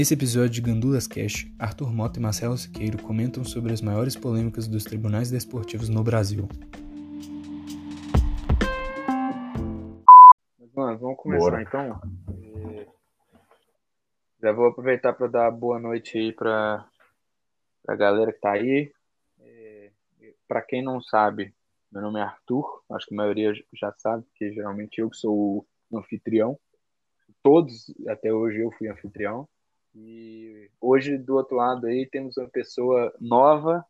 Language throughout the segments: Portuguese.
Nesse episódio de Gandulas Cash, Arthur Mota e Marcelo Siqueiro comentam sobre as maiores polêmicas dos tribunais desportivos no Brasil. Mano, vamos começar Bora. então. É, já vou aproveitar para dar boa noite aí para a galera que tá aí. É, para quem não sabe, meu nome é Arthur, acho que a maioria já sabe, porque geralmente eu que sou o anfitrião. Todos, até hoje, eu fui anfitrião. E hoje, do outro lado aí, temos uma pessoa nova,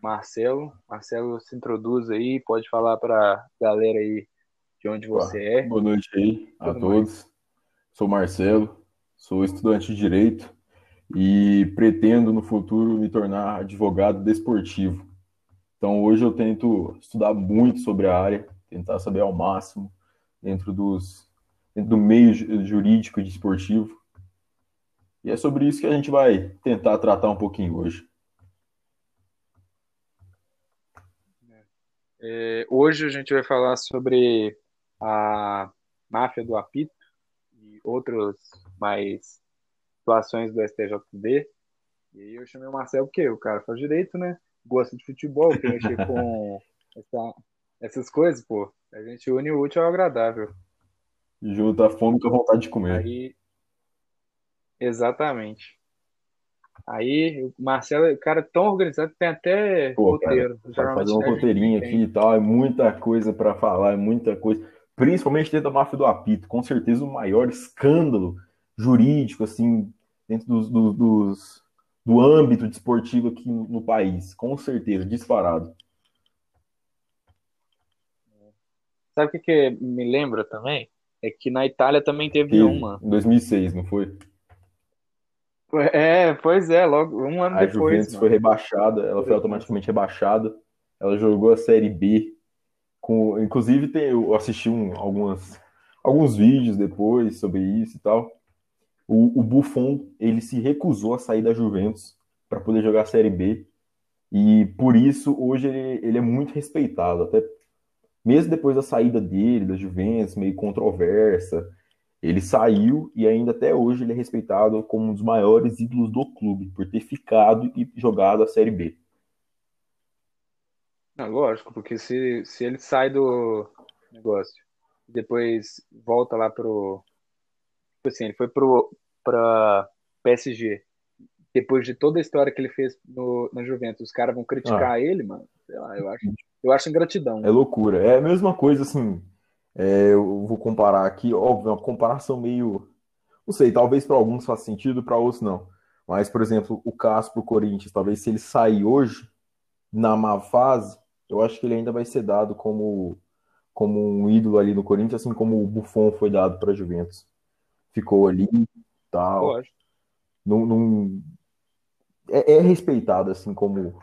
Marcelo. Marcelo, se introduz aí, pode falar para a galera aí de onde você Boa. é. Boa noite aí a Tudo todos. Mais. Sou Marcelo, sou estudante de Direito e pretendo no futuro me tornar advogado desportivo. Então hoje eu tento estudar muito sobre a área, tentar saber ao máximo dentro, dos, dentro do meio jurídico e desportivo e é sobre isso que a gente vai tentar tratar um pouquinho hoje. É, hoje a gente vai falar sobre a máfia do apito e outras mais situações do STJD. E aí eu chamei o Marcelo porque o cara faz direito, né? Gosta de futebol, quer mexer com essa, essas coisas, pô. A gente une o útil ao agradável. Junta a fome com a vontade de comer. Aí, Exatamente. Aí, o Marcelo é um cara tão organizado que tem até Pô, roteiro. Cara, fazer um roteirinho aqui e tal, é muita coisa para falar, é muita coisa. Principalmente dentro da máfia do apito, com certeza o maior escândalo jurídico, assim, dentro dos, dos, dos do âmbito desportivo aqui no, no, país, com certeza, disparado. Sabe o que, que me lembra também? É que na Itália também teve, teve uma. Em 2006, não foi? É, pois é, logo um ano a depois. A Juventus mano. foi rebaixada, ela foi automaticamente rebaixada. Ela jogou a Série B. Com, inclusive, tem, eu assisti um, algumas, alguns vídeos depois sobre isso e tal. O, o Buffon ele se recusou a sair da Juventus para poder jogar a Série B. E por isso, hoje, ele, ele é muito respeitado. Até mesmo depois da saída dele, da Juventus, meio controversa ele saiu e ainda até hoje ele é respeitado como um dos maiores ídolos do clube, por ter ficado e jogado a Série B. Não, lógico, porque se, se ele sai do negócio e depois volta lá pro. Tipo assim, ele foi pro, pra PSG. Depois de toda a história que ele fez no, na Juventus, os caras vão criticar ah. ele, mano. Sei lá, eu acho, eu acho ingratidão. É loucura. É a mesma coisa, assim, é, eu vou comparar aqui, óbvio, é uma comparação meio. Não sei, talvez para alguns faça sentido, para outros não. Mas, por exemplo, o caso para o Corinthians, talvez se ele sair hoje, na má fase, eu acho que ele ainda vai ser dado como, como um ídolo ali no Corinthians, assim como o Buffon foi dado para a Juventus. Ficou ali tal. Não, não, é, é respeitado assim como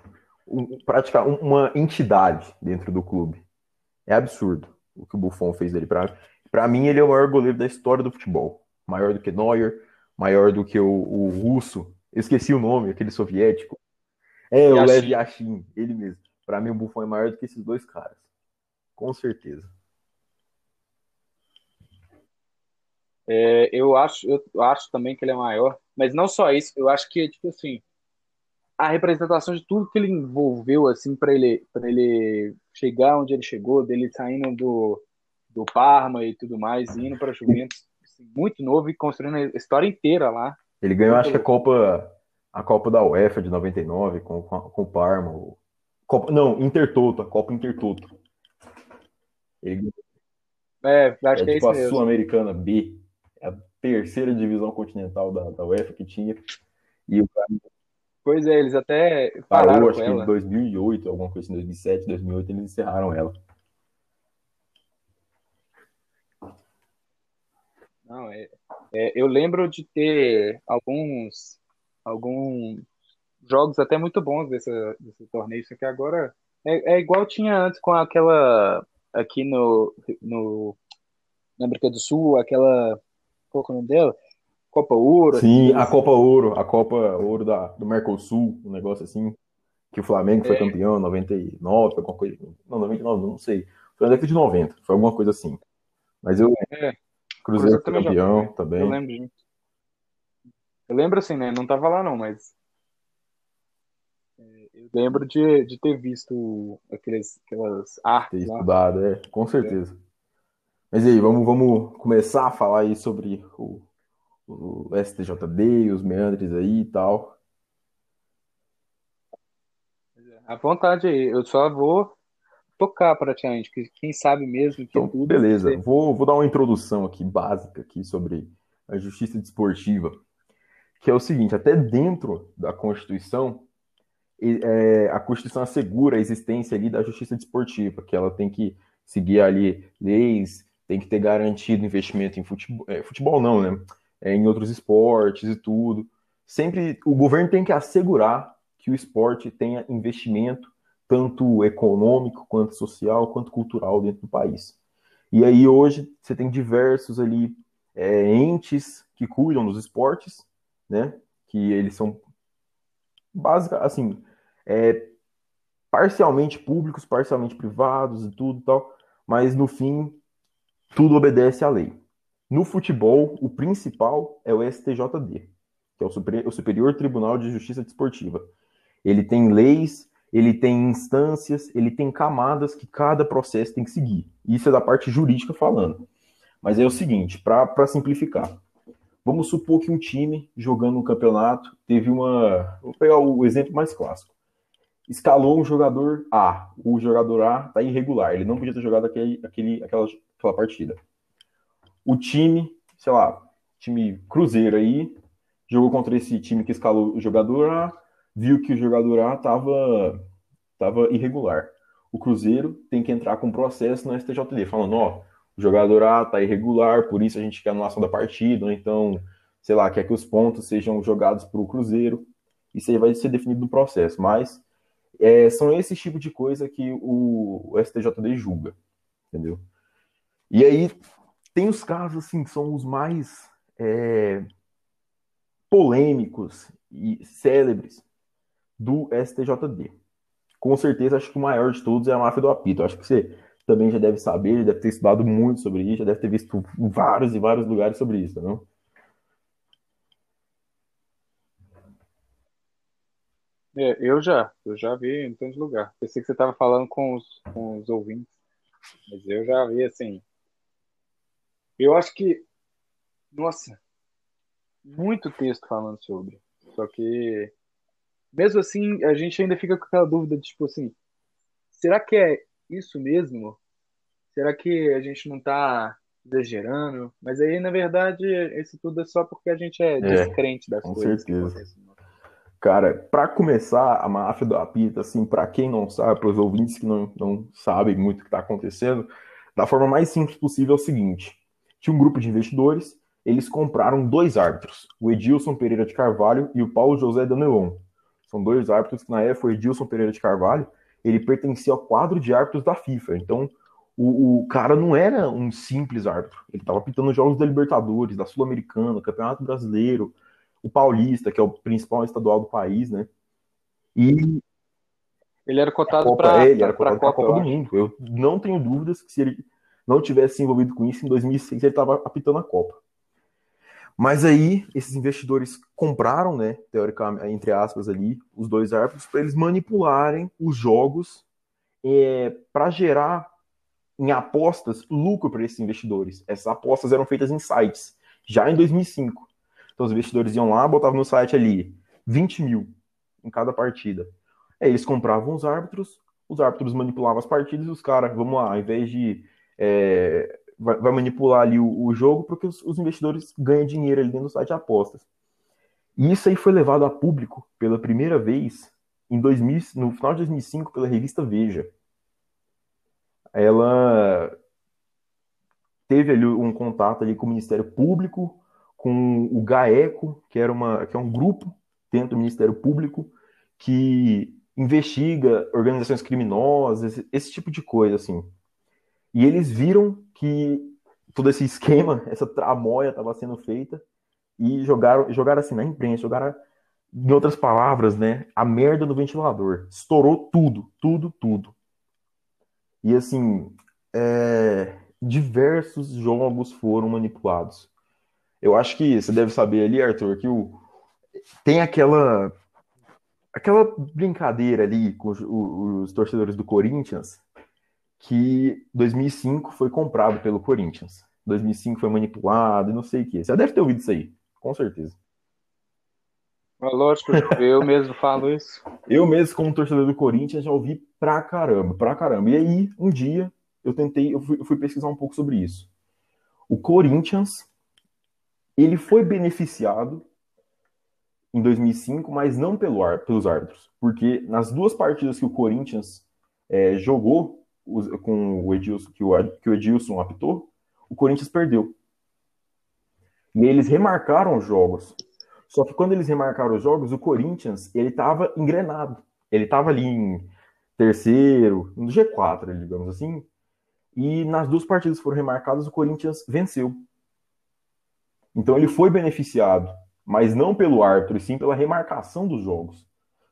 um, praticar uma entidade dentro do clube. É absurdo o que o Buffon fez dele. Para mim, ele é o maior goleiro da história do futebol. Maior do que Neuer, maior do que o, o russo. Eu esqueci o nome, aquele soviético. É, o Lev Yashin, ele mesmo. Para mim, o Buffon é maior do que esses dois caras. Com certeza. É, eu, acho, eu acho também que ele é maior, mas não só isso, eu acho que, tipo assim, a representação de tudo que ele envolveu, assim, para ele, para ele chegar onde ele chegou, dele saindo do, do Parma e tudo mais, indo para Juventus, assim, muito novo e construindo a história inteira lá. Ele ganhou, acho que a Copa, a Copa da UEFA de 99 com, com, com o Parma. Copa, não, Intertoto, a Copa Intertoto. Ele é, acho é, que é tipo isso a Sul-Americana B, é a terceira divisão continental da, da UEFA que tinha. E o cara Pois é, eles até pararam Parou, acho que em 2008, alguma coisa em 2007, 2008, eles encerraram ela. Não, é, é, eu lembro de ter alguns, alguns jogos até muito bons desse, desse torneio, só que agora é, é igual tinha antes com aquela aqui no, no na América do Sul, aquela qual é o nome dela? Copa Ouro. Sim, a Copa Ouro, a Copa Ouro da, do Mercosul, um negócio assim, que o Flamengo foi é. campeão em 99, alguma coisa. Não, 99, não sei. Foi na década de 90, foi alguma coisa assim. Mas eu. É. Cruzeiro foi campeão também. Eu lembro disso. Eu lembro assim, né? Não tava lá não, mas é, eu lembro de, de ter visto aqueles, aquelas artes ter estudado, é, com certeza. É. Mas e aí, vamos, vamos começar a falar aí sobre o, o STJD, os meandres aí e tal. À vontade aí, eu só vou tocar praticamente, que quem sabe mesmo que então, tudo. Beleza, você... vou, vou dar uma introdução aqui básica aqui sobre a justiça desportiva, que é o seguinte, até dentro da Constituição, é, a Constituição assegura a existência ali da justiça desportiva, que ela tem que seguir ali leis, tem que ter garantido investimento em futebol, é, futebol não, né? É, em outros esportes e tudo. Sempre o governo tem que assegurar que o esporte tenha investimento tanto econômico quanto social quanto cultural dentro do país. E aí hoje você tem diversos ali é, entes que cuidam dos esportes, né? Que eles são básica, assim, é, parcialmente públicos, parcialmente privados e tudo tal, mas no fim tudo obedece à lei. No futebol, o principal é o STJD, que é o Superior, Tribunal de Justiça Desportiva. Ele tem leis, ele tem instâncias, ele tem camadas que cada processo tem que seguir. Isso é da parte jurídica falando. Mas é o seguinte, para simplificar. Vamos supor que um time jogando um campeonato teve uma. Vou pegar o exemplo mais clássico. Escalou um jogador A. O jogador A está irregular. Ele não podia ter jogado aquele, aquele, aquela, aquela partida. O time, sei lá, time Cruzeiro aí, jogou contra esse time que escalou o jogador A, viu que o jogador A estava tava irregular. O Cruzeiro tem que entrar com processo no STJD, falando, ó, o jogador A tá irregular, por isso a gente quer anulação da partida, ou então, sei lá, quer que os pontos sejam jogados para o Cruzeiro. Isso aí vai ser definido no processo, mas é, são esse tipo de coisa que o, o STJD julga, entendeu? E aí tem os casos assim que são os mais é, polêmicos e célebres do STJD. Com certeza, acho que o maior de todos é a máfia do apito. Acho que você também já deve saber, já deve ter estudado muito sobre isso, já deve ter visto vários e vários lugares sobre isso, não? É, eu já, eu já vi em tantos lugares. Pensei que você estava falando com os, com os ouvintes, mas eu já vi assim. Eu acho que, nossa, muito texto falando sobre. Só que, mesmo assim, a gente ainda fica com aquela dúvida de tipo assim: será que é isso mesmo? Será que a gente não está exagerando? Mas aí, na verdade, isso tudo é só porque a gente é, é descrente das com coisas. Certeza. Cara, para começar, a máfia do apito, assim, para quem não sabe, para os ouvintes que não, não sabem muito o que está acontecendo, da forma mais simples possível é o seguinte: tinha um grupo de investidores, eles compraram dois árbitros, o Edilson Pereira de Carvalho e o Paulo José Danelon. São dois árbitros que na época o Edilson Pereira de Carvalho, ele pertencia ao quadro de árbitros da FIFA. Então, o, o cara não era um simples árbitro. Ele estava apitando jogos da Libertadores, da Sul-Americana, Campeonato Brasileiro, o Paulista, que é o principal estadual do país, né? E ele era cotado para ele era cotado para a Copa, Copa do Mundo. Eu não tenho dúvidas que se ele não tivesse se envolvido com isso em 2006 ele estava apitando a Copa. Mas aí esses investidores compraram, né, teoricamente, entre aspas ali, os dois árbitros para eles manipularem os jogos é, para gerar em apostas lucro para esses investidores. Essas apostas eram feitas em sites já em 2005. Então os investidores iam lá, botavam no site ali 20 mil em cada partida. Aí eles compravam os árbitros, os árbitros manipulavam as partidas e os caras, vamos lá, ao invés de. É, vai, vai, manipular ali o, o jogo, porque os, os, investidores ganham dinheiro ali dentro do site de apostas. E isso aí foi levado a público pela primeira vez em 2000, no final de 2005 pela revista Veja. Ela teve ali um contato ali com o Ministério Público, com o GAECO, que, era uma, que é um grupo dentro do Ministério Público que investiga organizações criminosas, esse tipo de coisa, assim. E eles viram que todo esse esquema, essa tramóia estava sendo feita e jogaram, jogaram assim na imprensa, jogaram, em outras palavras, né, a merda no ventilador. Estourou tudo, tudo, tudo. E assim, é, diversos jogos foram manipulados. Eu acho que você deve saber ali, Arthur, que o, tem aquela aquela brincadeira ali com os, os, torcedores do Corinthians que 2005 foi comprado pelo Corinthians. 2005 foi manipulado e não sei o que. Você já deve ter ouvido isso aí, com certeza. Lógico, eu mesmo falo isso. Eu mesmo, como torcedor do Corinthians, já ouvi pra caramba, pra caramba. E aí, um dia, eu tentei, eu fui, eu fui pesquisar um pouco sobre isso. O Corinthians, ele foi beneficiado em 2005, mas não pelo, pelos árbitros. Porque nas duas partidas que o Corinthians é, jogou com o Edilson, que o, que o Edilson apitou, o Corinthians perdeu. E eles remarcaram os jogos. Só que quando eles remarcaram os jogos, o Corinthians, ele estava engrenado. Ele estava ali em terceiro, no G4, digamos assim. E nas duas partidas que foram remarcadas, o Corinthians venceu. Então ele foi beneficiado, mas não pelo árbitro, e sim pela remarcação dos jogos.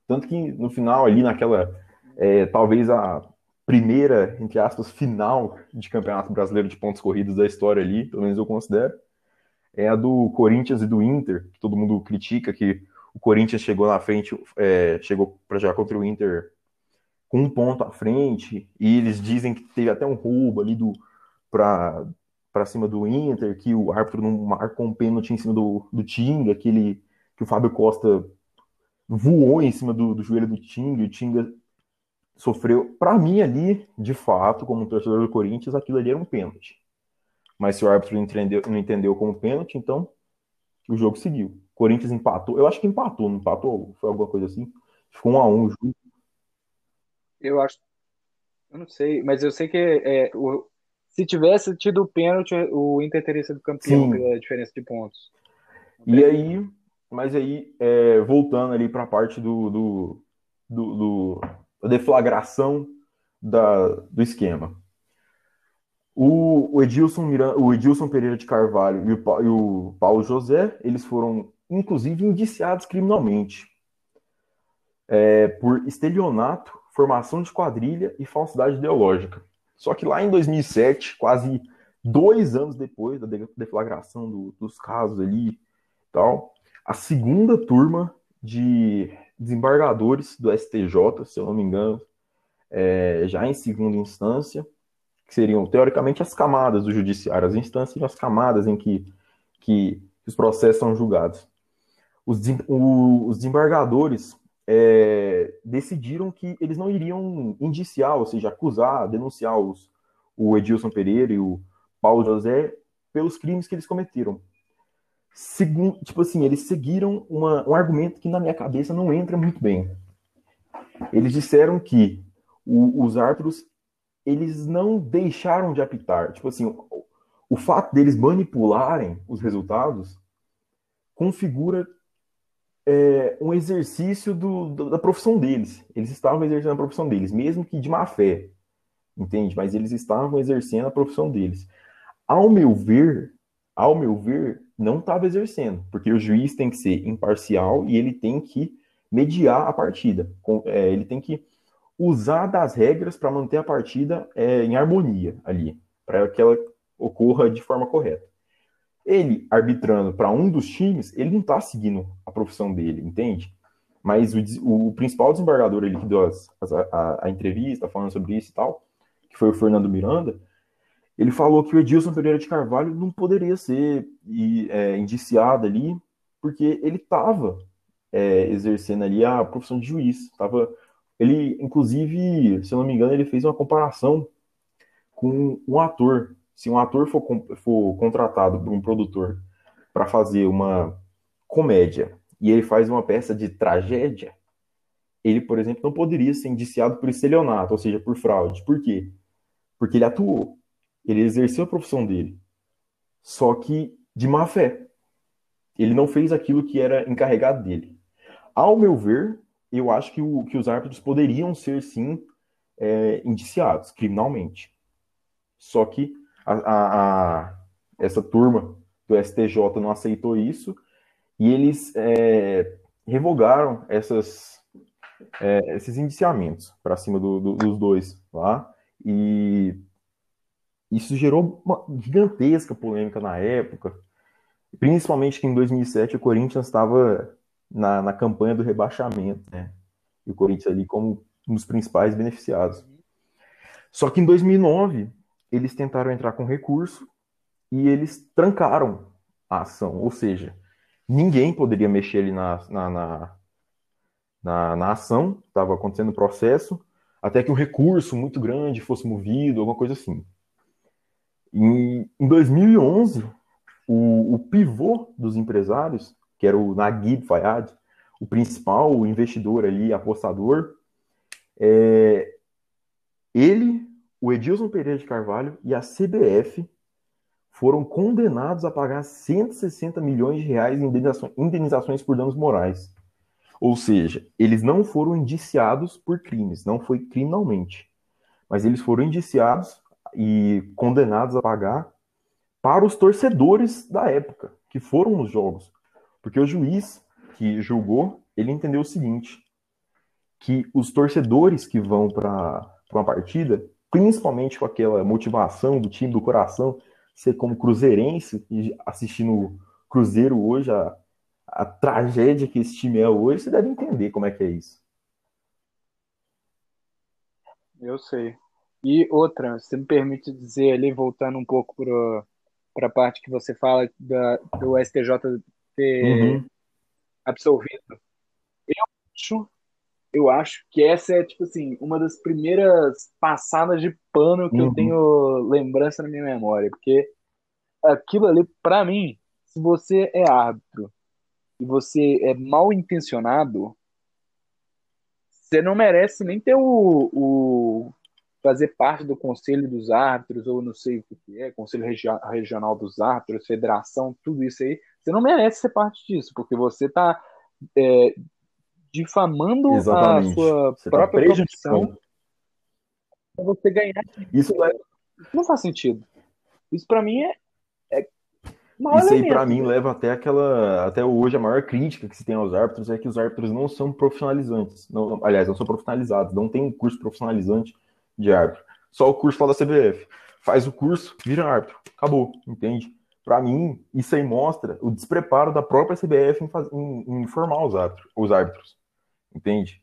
Tanto que no final, ali naquela, é, talvez a primeira, entre aspas, final de campeonato brasileiro de pontos corridos da história ali, pelo menos eu considero, é a do Corinthians e do Inter, que todo mundo critica que o Corinthians chegou na frente, é, chegou para jogar contra o Inter com um ponto à frente, e eles dizem que teve até um roubo ali do para para cima do Inter, que o árbitro não marcou um pênalti em cima do, do Tinga, que, ele, que o Fábio Costa voou em cima do, do joelho do Tinga, e o Tinga sofreu. Para mim, ali, de fato, como torcedor do Corinthians, aquilo ali era um pênalti. Mas se o árbitro não entendeu, não entendeu como pênalti, então o jogo seguiu. Corinthians empatou. Eu acho que empatou, não empatou? Foi alguma coisa assim? Ficou um a um o jogo. Eu acho. Eu não sei, mas eu sei que é, o, se tivesse tido o pênalti, o Inter teria sido campeão Sim. pela diferença de pontos. E aí, mas aí, é, voltando ali para a parte do, do, do, do, da deflagração da, do esquema. O, o, Edilson Miranda, o Edilson Pereira de Carvalho e o, e o Paulo José, eles foram, inclusive, indiciados criminalmente é, por estelionato, formação de quadrilha e falsidade ideológica. Só que lá em 2007, quase dois anos depois da deflagração do, dos casos ali tal, a segunda turma de desembargadores do STJ, se eu não me engano, é, já em segunda instância, que seriam teoricamente as camadas do judiciário, as instâncias e as camadas em que, que os processos são julgados. Os, os desembargadores é, decidiram que eles não iriam indiciar, ou seja, acusar, denunciar os, o Edilson Pereira e o Paulo José pelos crimes que eles cometeram. Segundo, tipo assim, eles seguiram uma, um argumento que na minha cabeça não entra muito bem. Eles disseram que o, os árbitros eles não deixaram de apitar. Tipo assim, o, o fato deles manipularem os resultados configura é, um exercício do, do, da profissão deles. Eles estavam exercendo a profissão deles, mesmo que de má fé, entende? Mas eles estavam exercendo a profissão deles. Ao meu ver, ao meu ver, não estava exercendo, porque o juiz tem que ser imparcial e ele tem que mediar a partida. É, ele tem que usar das regras para manter a partida é, em harmonia ali, para que ela ocorra de forma correta. Ele arbitrando para um dos times, ele não está seguindo a profissão dele, entende? Mas o, o principal desembargador ele que deu as, a, a, entrevista falando sobre isso e tal, que foi o Fernando Miranda, ele falou que o Edilson Pereira de Carvalho não poderia ser é, indiciado ali, porque ele estava é, exercendo ali a profissão de juiz, estava ele, inclusive, se eu não me engano, ele fez uma comparação com um ator. Se um ator for, for contratado por um produtor para fazer uma comédia e ele faz uma peça de tragédia, ele, por exemplo, não poderia ser indiciado por estelionato, ou seja, por fraude. Por quê? Porque ele atuou, ele exerceu a profissão dele, só que de má fé. Ele não fez aquilo que era encarregado dele. Ao meu ver, eu acho que, o, que os árbitros poderiam ser, sim, é, indiciados criminalmente. Só que a, a, a, essa turma do STJ não aceitou isso e eles é, revogaram essas, é, esses indiciamentos para cima do, do, dos dois lá. E isso gerou uma gigantesca polêmica na época, principalmente que em 2007 o Corinthians estava na, na campanha do rebaixamento, né? E o Corinthians ali como um dos principais beneficiados. Só que em 2009, eles tentaram entrar com recurso e eles trancaram a ação. Ou seja, ninguém poderia mexer ali na, na, na, na, na ação, estava acontecendo o processo, até que um recurso muito grande fosse movido, alguma coisa assim. Em, em 2011, o, o pivô dos empresários, que era o Naguib Fayad, o principal investidor ali, apostador, é, ele, o Edilson Pereira de Carvalho e a CBF foram condenados a pagar 160 milhões de reais em indenizações por danos morais. Ou seja, eles não foram indiciados por crimes, não foi criminalmente. Mas eles foram indiciados e condenados a pagar para os torcedores da época, que foram nos jogos. Porque o juiz que julgou, ele entendeu o seguinte, que os torcedores que vão para uma partida, principalmente com aquela motivação do time do coração, ser como cruzeirense e assistindo Cruzeiro hoje, a, a tragédia que esse time é hoje, você deve entender como é que é isso. Eu sei. E outra, se me permite dizer ali, voltando um pouco para a parte que você fala da, do STJ ter uhum. absolvido, eu acho, eu acho que essa é, tipo assim, uma das primeiras passadas de pano que uhum. eu tenho lembrança na minha memória, porque aquilo ali, para mim, se você é árbitro e você é mal intencionado, você não merece nem ter o, o fazer parte do conselho dos árbitros, ou não sei o que é, conselho regi regional dos árbitros, federação, tudo isso aí. Você não merece ser parte disso, porque você está é, difamando Exatamente. a sua você tá própria tá profissão para você ganhar. Isso, é... não faz sentido. Isso para mim é, isso aí, para mim, leva até aquela. Até hoje, a maior crítica que se tem aos árbitros é que os árbitros não são profissionalizantes. Não, aliás, não são profissionalizados, não tem um curso profissionalizante de árbitro. Só o curso lá da CBF. Faz o curso, vira árbitro. Acabou, entende? Para mim, isso aí mostra o despreparo da própria CBF em, faz... em, em informar os árbitros, os árbitros. Entende?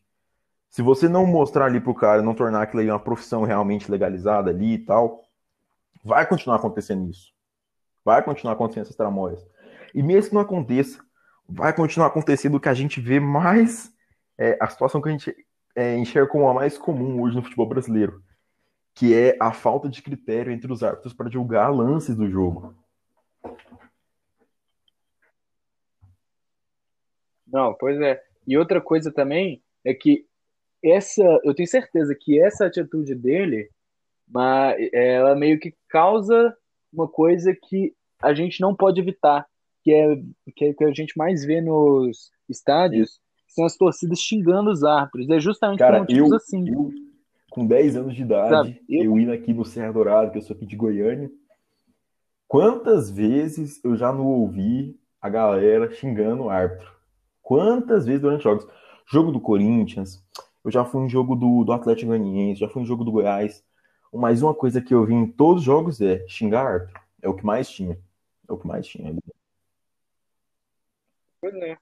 Se você não mostrar ali pro cara, não tornar aquilo aí uma profissão realmente legalizada ali e tal, vai continuar acontecendo isso. Vai continuar acontecendo essas tramóias. E mesmo que não aconteça, vai continuar acontecendo o que a gente vê mais. É, a situação que a gente é, enxerga como a mais comum hoje no futebol brasileiro, que é a falta de critério entre os árbitros para julgar lances do jogo. Não, pois é. E outra coisa também é que essa, eu tenho certeza que essa atitude dele, mas ela meio que causa uma coisa que a gente não pode evitar, que é que, é, que a gente mais vê nos estádios, são as torcidas xingando os árbitros. É justamente Cara, por motivos eu, assim. Eu, com 10 anos de idade, eu... eu indo aqui no Serra Dourado, que eu sou aqui de Goiânia, quantas vezes eu já não ouvi a galera xingando o árbitro? Quantas vezes durante jogos? Jogo do Corinthians, eu já fui em jogo do, do Atlético Goianiense, já fui em jogo do Goiás. Mas uma coisa que eu vi em todos os jogos é xingar árbitro. É o que mais tinha. É o que mais tinha. Pois é.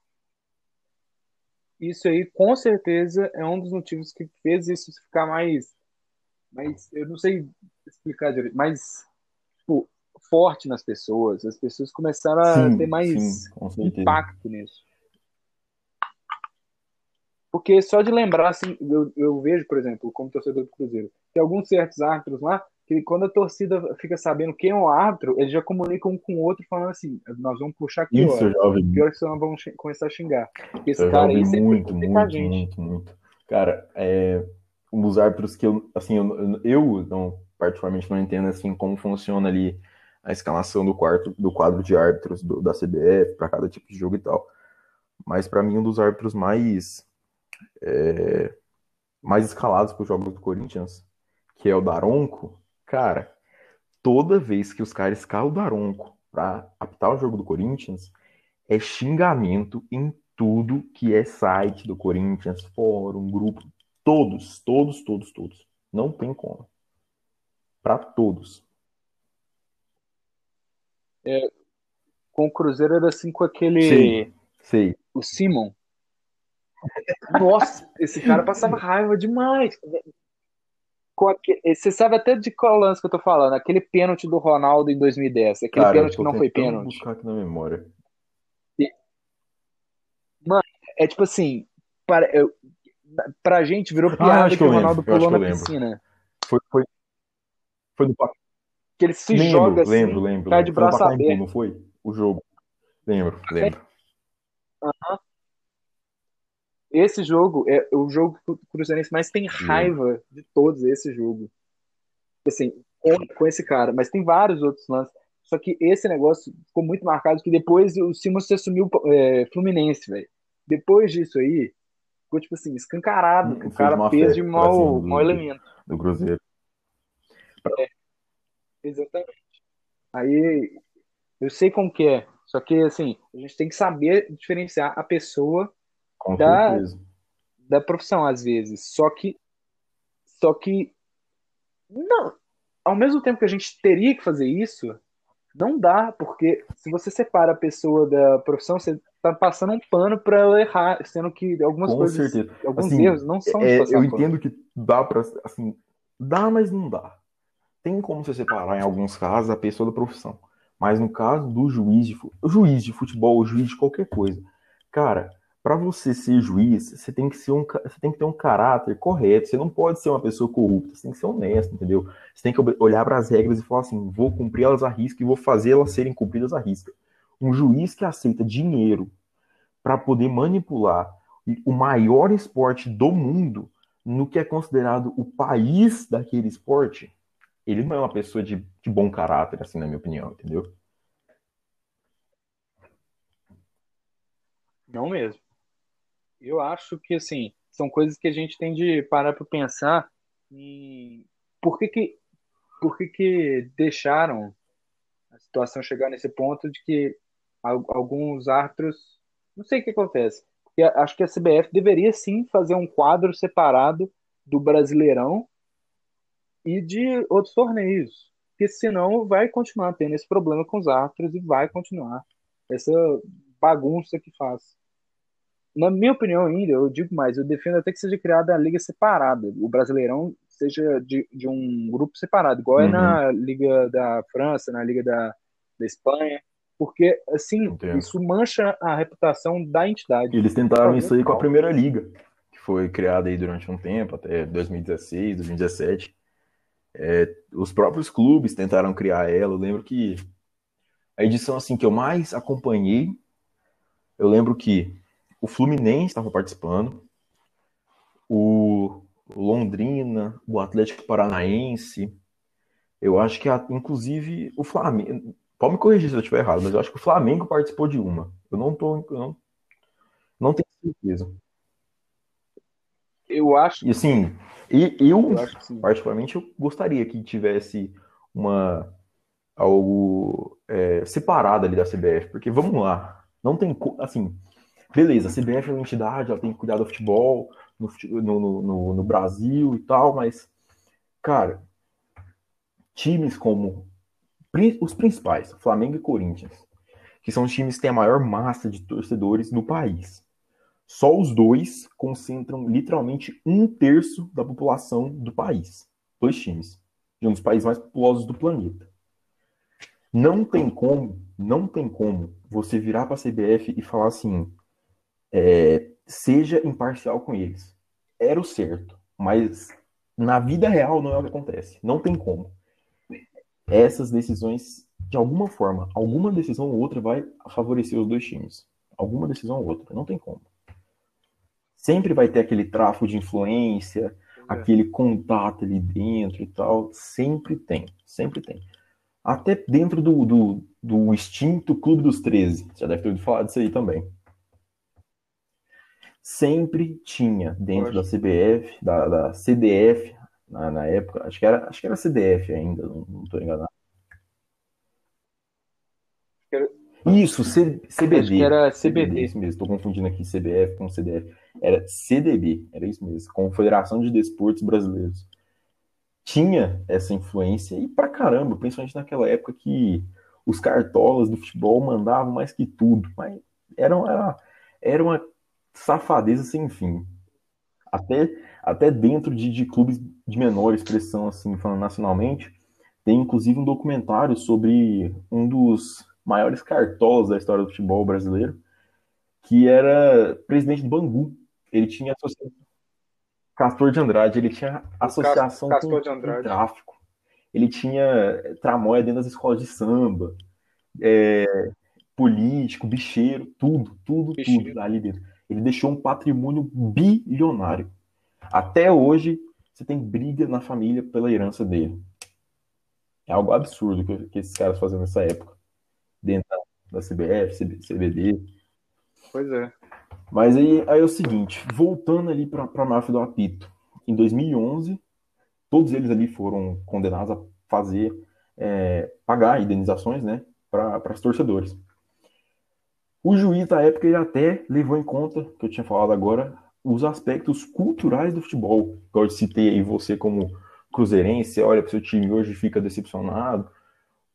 Isso aí, com certeza, é um dos motivos que fez isso ficar mais. mais eu não sei explicar direito, mais tipo, forte nas pessoas. As pessoas começaram a sim, ter mais sim, impacto nisso. Porque só de lembrar, assim, eu, eu vejo, por exemplo, como torcedor do Cruzeiro, que alguns certos árbitros lá, que quando a torcida fica sabendo quem é o árbitro, eles já comunicam um com o outro falando assim, nós vamos puxar aqui, Isso, jovem. pior que nós vamos começar a xingar. Esse eu cara aí muito, muito, muito, muito. Cara, é um dos árbitros que eu, assim, eu, eu não, particularmente não entendo, assim, como funciona ali a escalação do, quarto, do quadro de árbitros do, da CBF para cada tipo de jogo e tal. Mas para mim, um dos árbitros mais é, mais escalados para os jogos do Corinthians, que é o Daronco, cara, toda vez que os caras escalam o Daronco para apitar o jogo do Corinthians, é xingamento em tudo que é site do Corinthians, fórum, grupo, todos, todos, todos, todos. Não tem como. Para todos. É, com o Cruzeiro era assim com aquele. Sei, sei. O Simon. Nossa, esse cara passava raiva demais. Você sabe até de qual lance que eu tô falando? Aquele pênalti do Ronaldo em 2010. Aquele Cara, pênalti que não foi pênalti. buscar aqui na memória. Mano, é tipo assim, para, eu, pra gente virou Ah, piada acho que, que o lembro, Ronaldo pulou na lembro. piscina. Foi, foi, foi no. Que ele se Lembro, joga assim, lembro, lembro. cai de Foi no braço aberto. não foi? O jogo. Lembro, lembro. Esse jogo é o jogo que o Cruzeirense mais tem raiva de todos, esse jogo. Assim, com, esse cara. Mas tem vários outros lances. Só que esse negócio ficou muito marcado que depois o Simons se assumiu é, Fluminense, velho. Depois disso aí, ficou tipo assim, escancarado que o cara fez de mau, do- mau elemento. Do Cruzeiro. Exatamente. Aí eu sei como que é. Só que assim, a gente tem que saber diferenciar a pessoa Com Da- certeza. da profissão às vezes. Só que só que não, ao mesmo tempo que a gente teria que fazer isso, não dá, porque se você separa a pessoa da profissão, você tá passando um pano para ela errar, sendo que algumas Com coisas, certeza. alguns Assim, erros não são É, eu entendo que dá pra. Assim, dá, mas não dá. Tem como você separar, em alguns casos, a pessoa da profissão. Mas no caso do juiz de, juiz de futebol, juiz de qualquer coisa, cara, pra você ser juiz, você tem que ser um, você tem que ter um caráter correto. Você não pode ser uma pessoa corrupta. Você tem que ser honesto, entendeu? Você tem que olhar para as regras e falar assim: vou cumprir elas à risca e vou fazer elas serem cumpridas à risca. Um juiz que aceita dinheiro para poder manipular o maior esporte do mundo no que é considerado o país daquele esporte, ele não é uma pessoa de, de bom caráter, assim, na minha opinião, entendeu? Não mesmo. Eu acho que, assim, são coisas que a gente tem de parar para pensar em por que que, por que que deixaram a situação chegar nesse ponto de que al- alguns árbitros, não sei o que acontece, porque acho que a CBF deveria sim fazer um quadro separado do Brasileirão e de outros torneios, porque senão vai continuar tendo esse problema com os árbitros e vai continuar essa bagunça que faz. Na minha opinião, ainda, eu digo mais, eu defendo até que seja criada a liga separada. O Brasileirão seja de, de um grupo separado, igual é Uhum. na Liga da França, na Liga da, da Espanha, porque assim, Entendo. isso mancha a reputação da entidade. Eles tentaram isso aí com a. Primeira Liga, que foi criada aí durante um tempo, até 2016, 2017. É, os próprios clubes tentaram criar ela. Eu lembro que a edição assim que eu mais acompanhei, eu lembro que o Fluminense estava participando, o Londrina, o Atlético Paranaense, eu acho que a- inclusive o Flamengo, pode me corrigir se eu estiver errado, mas eu acho que o Flamengo participou de uma. Eu não tô, não, não tenho certeza. Eu acho, E assim, e eu eu particularmente eu gostaria que tivesse uma algo é, separado ali da CBF, porque vamos lá, não tem assim, beleza, a CBF é uma entidade, ela tem que cuidar do futebol no, no, no, no- Brasil e tal, mas cara, times como os principais, Flamengo e Corinthians, que são os times que têm a maior massa de torcedores no país. Só os dois concentram literalmente um terço da população do país. Dois times. De um dos países mais populosos do planeta. Não tem como, não tem como você virar para a CBF e falar assim: é, seja imparcial com eles. Era o certo, mas na vida real não é o que acontece. Não tem como. Essas decisões, de alguma forma, alguma decisão ou outra vai favorecer os dois times. Alguma decisão ou outra, não tem como. Sempre vai ter aquele tráfico de influência, aquele contato ali dentro e tal. Sempre tem, sempre tem. Até dentro do, do, do extinto Clube dos 13. Você já deve ter ouvido falar disso aí também. Sempre tinha dentro da CBF, da, da CDF, na, na época, acho que era, acho que era CDF ainda, não, tô enganado. Isso, C, CBD. Acho que era CBD. Isso mesmo, tô confundindo aqui CBF com CDF. Era CDB, era isso mesmo, Confederação de Desportos Brasileiros. Tinha essa influência e pra caramba, principalmente naquela época que os cartolas do futebol mandavam mais que tudo. Mas era, era, era uma safadeza sem fim. Até, até dentro de, de clubes de menor expressão, assim, falando nacionalmente, tem inclusive um documentário sobre um dos maiores cartolas da história do futebol brasileiro, que era presidente do Bangu. Ele tinha associação. Castor de Andrade, ele tinha associação Castor com, com tráfico. Ele tinha tramóia dentro das escolas de samba, é, político, bicheiro, tudo, tudo, Bicheiro. tudo ali dentro. Ele deixou um patrimônio bilionário. Até hoje, você tem briga na família pela herança dele. É algo absurdo que, que esses caras faziam nessa época. Dentro da, da CBF, CB, CBD. Pois é. Mas aí, aí é o seguinte, voltando ali para a máfia do apito. Em 2011, todos eles ali foram condenados a fazer, é, pagar indenizações, né, para os torcedores. O juiz da época ele até levou em conta, que eu tinha falado agora, os aspectos culturais do futebol. Eu citei aí você como cruzeirense, olha para seu time hoje fica decepcionado.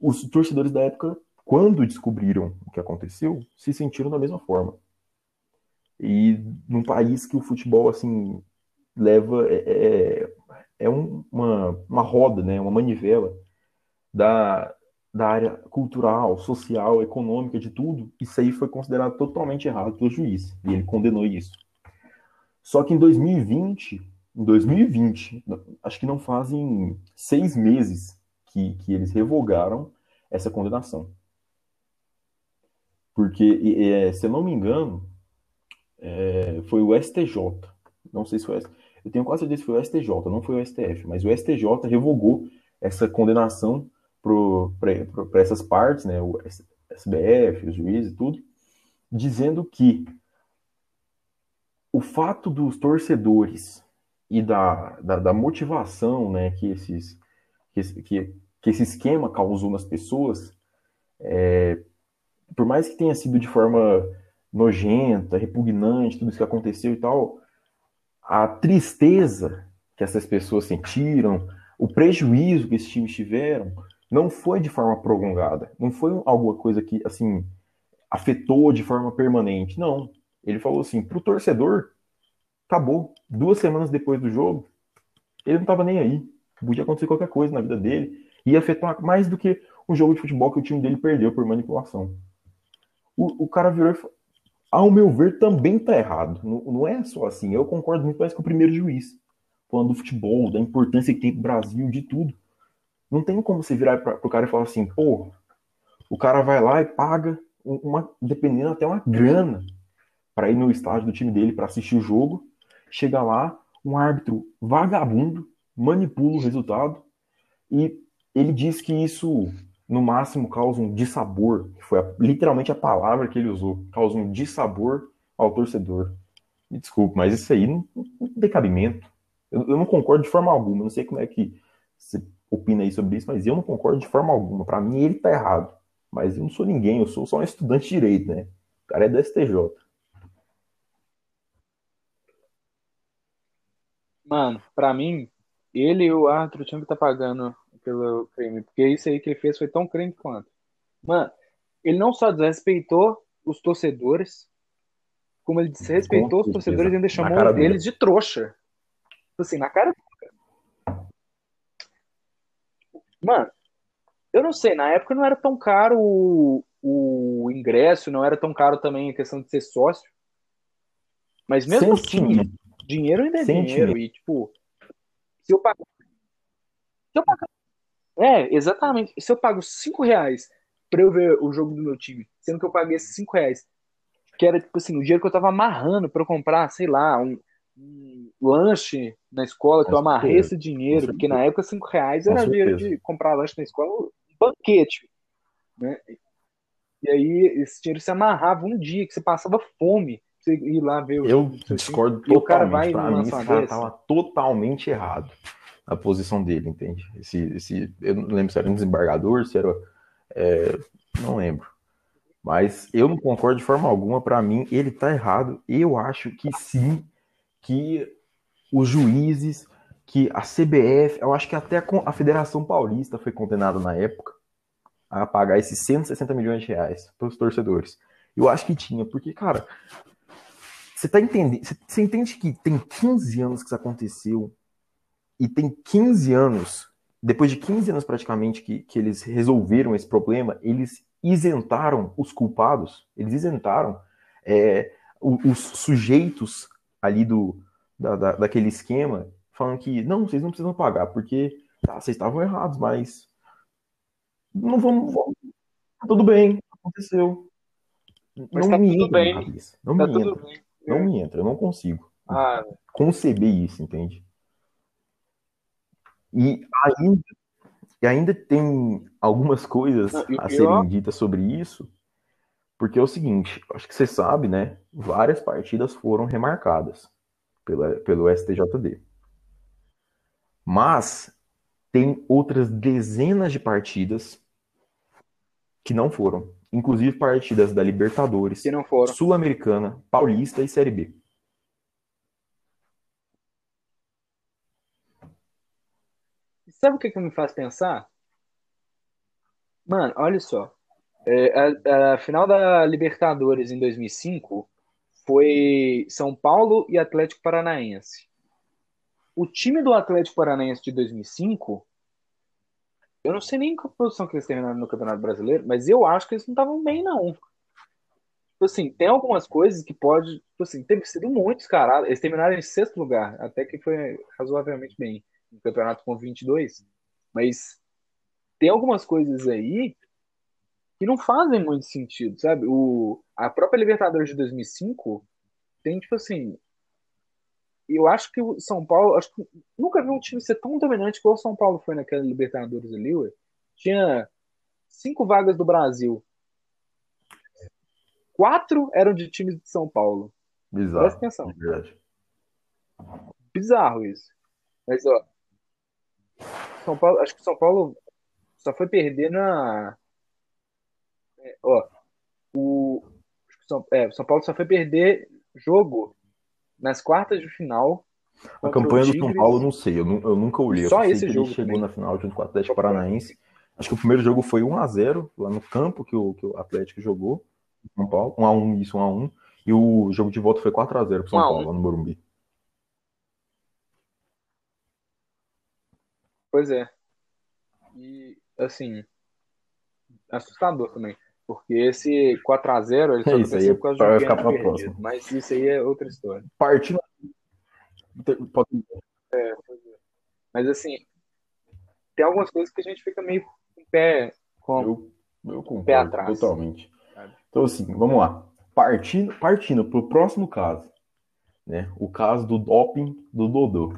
Os torcedores da época, quando descobriram o que aconteceu, se sentiram da mesma forma. E num país que o futebol, assim, leva. É, é, é um- uma, uma roda, né? Uma manivela da, da área cultural, social, econômica, de tudo. Isso aí foi considerado totalmente errado pelo juiz. E ele condenou isso. Só que em 2020, em 2020, acho que não fazem seis meses que, que eles revogaram essa condenação. Porque, é, se eu não me engano, é, foi o STJ. Não sei se foi. Eu tenho quase certeza que foi o STJ, não foi o STF, mas o STJ revogou essa condenação para essas partes, né, o SBF, os juízes e tudo, dizendo que o fato dos torcedores e da, da, da motivação né, que, esses, que, que esse esquema causou nas pessoas, é, por mais que tenha sido de forma nojenta, repugnante, tudo isso que aconteceu e tal, a tristeza que essas pessoas sentiram, o prejuízo que esses times tiveram, não foi de forma prolongada, não foi alguma coisa que, assim, afetou de forma permanente, não. Ele falou assim, pro torcedor, acabou. Duas semanas depois do jogo, ele não estava nem aí. Podia acontecer qualquer coisa na vida dele, ia afetar mais do que um jogo de futebol que o time dele perdeu por manipulação. O, o cara virou e falou, ao meu ver, também tá errado. Não, não é só assim. Eu concordo muito mais com o primeiro juiz. Falando do futebol, da importância que tem pro Brasil, de tudo. Não tem como você virar pra, pro cara e falar assim, pô, o cara vai lá e paga uma, dependendo até uma grana para ir no estádio do time dele para assistir o jogo. Chega lá, um árbitro vagabundo manipula o resultado e ele diz que isso no máximo causa um dissabor, que foi a- literalmente a palavra que ele usou, causa um dissabor ao torcedor. Me desculpe, mas isso aí não, não tem cabimento. Eu, eu não concordo de forma alguma. Não sei como é que você opina aí sobre isso, mas eu não concordo de forma alguma. Para mim, ele tá errado. Mas eu não sou ninguém, eu sou só um estudante de direito, né? O cara é da STJ. Mano, pra mim, ele e o árbitro tinham que estar pagando pelo crime. Porque isso aí que ele fez foi tão crime quanto. Mano, ele não só desrespeitou os torcedores, como ele desrespeitou os torcedores e ainda chamou eles de trouxa. Tipo Assim, na cara. Mano, eu não sei, na época não era tão caro o, o ingresso, não era tão caro também a questão de ser sócio. Mas mesmo assim, dinheiro ainda é Sentimento. dinheiro. E, tipo, se eu pagar. Se eu pagar. É, exatamente. Se eu pago 5 reais pra eu ver o jogo do meu time, sendo que eu paguei esses 5 reais, que era, tipo assim, o dinheiro que eu tava amarrando pra eu comprar, sei lá, um, um lanche na escola, que eu amarrei esse dinheiro, porque na época 5 reais era dinheiro de comprar lanche na escola, um banquete, né? E aí esse dinheiro se amarrava um dia, que você passava fome, você ir lá ver o Eu discordo E o cara totalmente. vai Pra mim, esse cara totalmente errado na posição dele, entende? Esse, esse, eu não lembro se era um desembargador, se era. é, não lembro. Mas eu não concordo de forma alguma. Pra mim, ele tá errado. Eu acho que sim, que os juízes, que a CBF, eu acho que até a Federação Paulista foi condenada na época a pagar esses 160 milhões de reais para os torcedores. Eu acho que tinha, porque, cara, Você tá entendendo? Você entende que tem 15 anos que isso aconteceu e tem 15 anos, depois de 15 anos praticamente que, que eles resolveram esse problema, eles isentaram os culpados, eles isentaram é, os sujeitos ali do, da, da, daquele esquema, falando que não, vocês não precisam pagar, porque tá, vocês estavam errados, mas não vamos, vamos tudo bem, aconteceu. Mas não tá me tudo entra bem. Não Tá me entra. bem. Não me entra, eu não consigo Ah, conceber isso, entende? E ainda, e ainda tem algumas coisas Não, a serem ditas sobre isso, porque é o seguinte, acho que você sabe, né? Várias partidas foram remarcadas pela, pelo STJD. Mas tem outras dezenas de partidas que não foram, inclusive partidas da Libertadores. Sul-Americana, Paulista e Série B. Sabe o que, que me faz pensar? Mano, olha só. É, a, a final da Libertadores em 2005 foi São Paulo e Atlético Paranaense. O time do Atlético Paranaense de 2005, eu não sei nem em qual posição que eles terminaram no Campeonato Brasileiro, mas eu acho que eles não estavam bem, não. Tipo assim, tem algumas coisas que pode. Tipo assim, teve sido muito descarado. Eles terminaram em sexto lugar, até que foi razoavelmente bem no campeonato com 22. Mas tem algumas coisas aí que não fazem muito sentido, sabe? O, a própria Libertadores de 2005 tem, tipo assim. Eu acho que o São Paulo. Acho que nunca vi um time ser tão dominante igual o São Paulo foi naquela Libertadores ali, ué. Tinha cinco vagas do Brasil. Quatro eram de times de São Paulo. Bizarro. Presta atenção. de verdade. Bizarro isso. Mas, ó. São Paulo, acho que São Paulo só foi perder na. Ó. O São, é, São Paulo só foi perder jogo nas quartas de final. A campanha do São. Paulo, eu não sei, eu, eu nunca olhei. Eu Só sei esse que ele jogo chegou também. na final junto com o Atlético Paranaense. Acho que o primeiro jogo foi 1x0 lá no campo que o, que o Atlético jogou. São Paulo. 1x1, isso, 1x1. E o jogo de volta foi 4x0 pro São 1 a 1. Paulo, lá no Morumbi. Pois é. E, assim, assustador também. Porque esse 4x0 ele só É, isso aí aconteceu por causa de um ficar perdido. próxima. Mas isso aí é outra história. Partindo. Pode- Mas, assim, tem algumas coisas que a gente fica meio com o pé. Com... Eu, eu concordo Pé atrás. totalmente. Então, assim, vamos lá. Partindo, partindo pro próximo caso, né? O caso do doping do Dodô.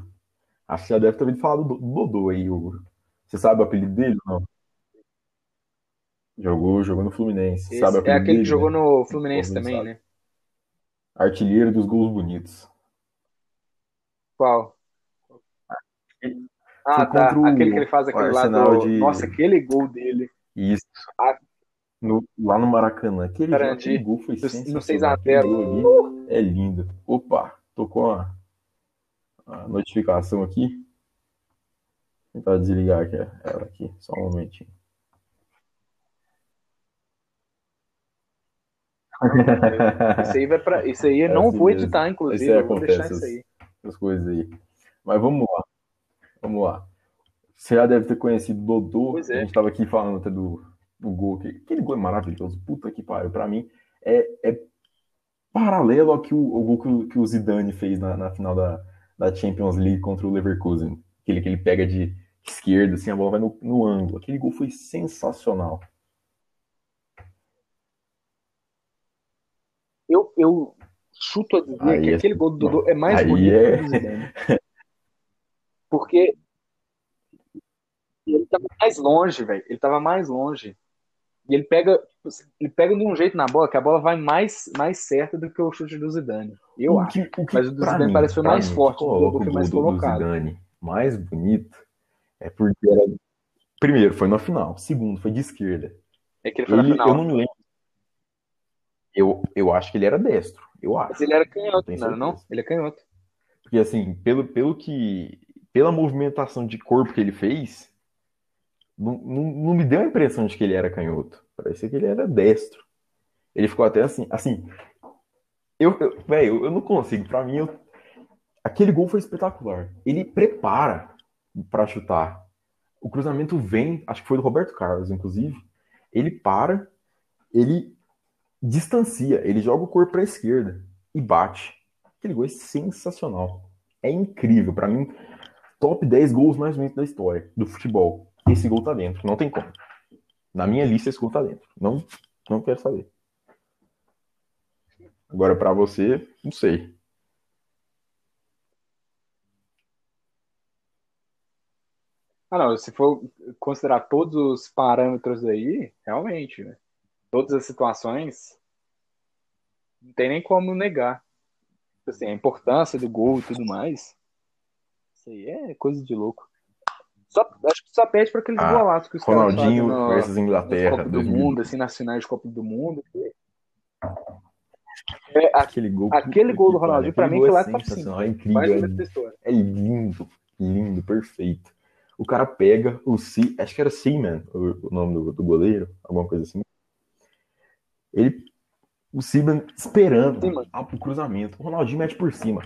Acho que já deve ter ouvido falar do, do Dodô aí, Hugo. Você sabe o apelido dele ou não? Jogou, jogou no Fluminense. Esse sabe é aquele que dele, jogou né? no Fluminense também, sabe. né? Artilheiro dos gols bonitos. Qual? Ah, tá. o Aquele que ele faz aquele lá Arsenal do... de- Nossa, aquele gol dele. Isso. Ah. No- lá no Maracanã. Aquele, gol foi No- no sensacional. 6 a Aquele 0. gol ali é lindo. Opa, tocou a, a notificação aqui. Vou tentar desligar aqui, ela aqui, só um momentinho. Isso aí vai pra... Isso aí eu É não assim vou mesmo. editar, inclusive. Eu vou deixar isso aí. As coisas aí. Mas vamos lá. Vamos lá. Você já deve ter conhecido o Dodô. Pois é. A gente tava aqui falando até do, do gol. que- Aquele gol é maravilhoso. Puta que pariu. Pra mim, é, é paralelo ao que o, o gol que o, que o Zidane fez na, na final da, da Champions League contra o Leverkusen. Aquele que ele pega de esquerda, assim, a bola vai no, no ângulo. Aquele gol foi sensacional. Eu, eu chuto a dizer Aí que é- aquele gol do Dodô é mais Aí bonito é- que o do Zidane. Porque ele tava mais longe, velho. Ele tava mais longe. E ele pega, ele pega de um jeito na bola que a bola vai mais, mais certa do que o chute do Zidane. Eu O acho. que- Mas o do Zidane mim- parece que foi mais mim, forte, o Dodô foi mais gol do colocado. Zidane mais bonito é porque era. Primeiro, foi na final. Segundo, foi de esquerda. É que ele foi na Ele, final. eu não me lembro. Eu, eu acho que ele era destro. Eu Mas acho. ele era canhoto, não não? Ele é canhoto. Porque assim, pelo, pelo que. Pela movimentação de corpo que ele fez, não, não, não me deu a impressão de que ele era canhoto. Parecia que ele era destro. Ele ficou até assim. Assim, Eu, eu, velho, eu não consigo. Pra mim, eu... aquele gol foi espetacular. Ele prepara para chutar. O cruzamento vem, acho que foi do Roberto Carlos, inclusive. Ele para, ele distancia, ele joga o corpo para a esquerda e bate. Aquele gol é sensacional. É incrível. Para mim, top 10 gols mais bonitos da história do futebol. Esse gol tá dentro, não tem como. Na minha lista, esse gol tá dentro. Não, não quero saber. Agora, para você, não sei. Ah, não, se for considerar todos os parâmetros aí, realmente, né? Todas as situações, não tem nem como negar. Assim, a importância do gol e tudo mais. Isso aí é coisa de louco. Só, acho que só pede para aqueles ah, golaços que os Ronaldinho caras versus Inglaterra. do Mundo, assim, nas finais de Copa do Mundo. É, aquele gol, aquele gol do Ronaldinho, para mim, que lá é top 5. É incrível. É, é, lindo, lindo, perfeito. O cara pega o C, acho que era Seaman, o, o nome do, do, goleiro, alguma coisa assim. Ele, o Seaman esperando ah, pro cruzamento. O Ronaldinho mete por cima,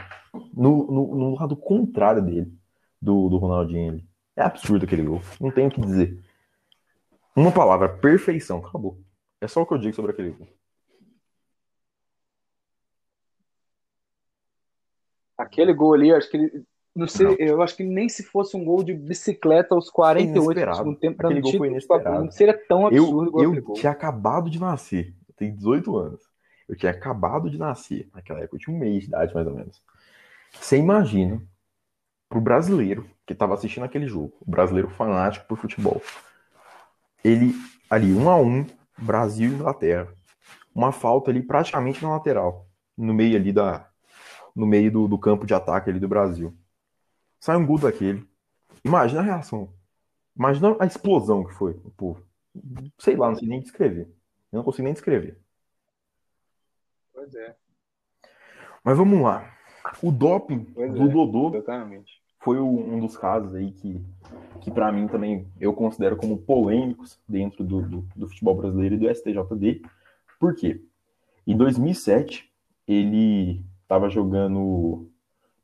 no, no, no lado contrário dele, do, do Ronaldinho. Ele. É absurdo aquele gol, não tenho o que dizer. Uma palavra, perfeição, acabou. É só o que eu digo sobre aquele gol. Aquele gol ali, acho que ele não sei, não. eu acho que nem se fosse um gol de bicicleta aos 48 do segundo tempo, aquele gol foi inesperado. Não seria tão absurdo Eu, eu tinha acabado de nascer, tenho 18 anos. Eu tinha acabado de nascer, naquela época eu tinha um mês de idade mais ou menos. Você imagina pro brasileiro que estava assistindo aquele jogo, o brasileiro fanático por futebol, ele ali um a um, Brasil e Inglaterra, uma falta ali praticamente na lateral, no meio ali da, no meio do, do campo de ataque ali do Brasil. Sai um gol daquele. Imagina a reação. Imagina a explosão que foi povo. Sei lá, não sei nem descrever. Eu não consigo nem descrever. Pois é. Mas vamos lá. O doping pois do é, Dodô exatamente. foi um dos casos aí que, que para mim também eu considero como polêmicos dentro do, do, do futebol brasileiro e do STJD. Por quê? Em 2007, ele estava jogando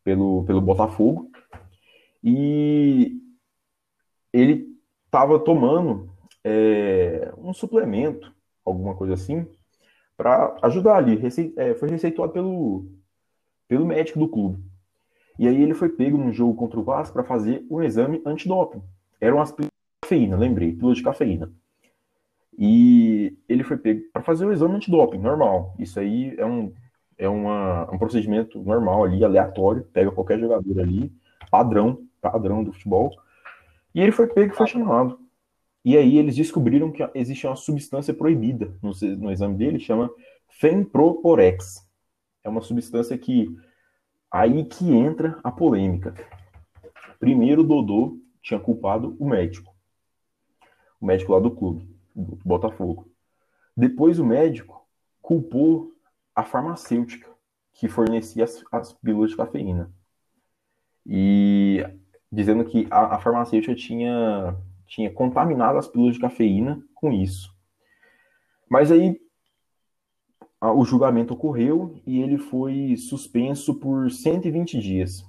pelo, pelo Botafogo e ele estava tomando é, um suplemento, alguma coisa assim, para ajudar ali. Rece é, foi receituado pelo, pelo médico do clube. E aí ele foi pego num jogo contra o Vasco para fazer um exame antidoping. Era de cafeína, lembrei, pílulas de cafeína. E ele foi pego para fazer o exame antidoping, normal. Isso aí é um, é uma, um procedimento normal ali, aleatório, pega qualquer jogador ali, padrão, padrão do futebol. E ele foi pego e foi chamado. E aí eles descobriram que existe uma substância proibida no, no exame dele, chama Fenproporex. É uma substância que aí que entra a polêmica. Primeiro Dodô tinha culpado o médico. O médico lá do clube, do Botafogo. Depois o médico culpou a farmacêutica que fornecia as, as pílulas de cafeína. E dizendo que a, a farmacêutica tinha, tinha contaminado as pílulas de cafeína com isso. Mas aí o julgamento ocorreu e ele foi suspenso por 120 dias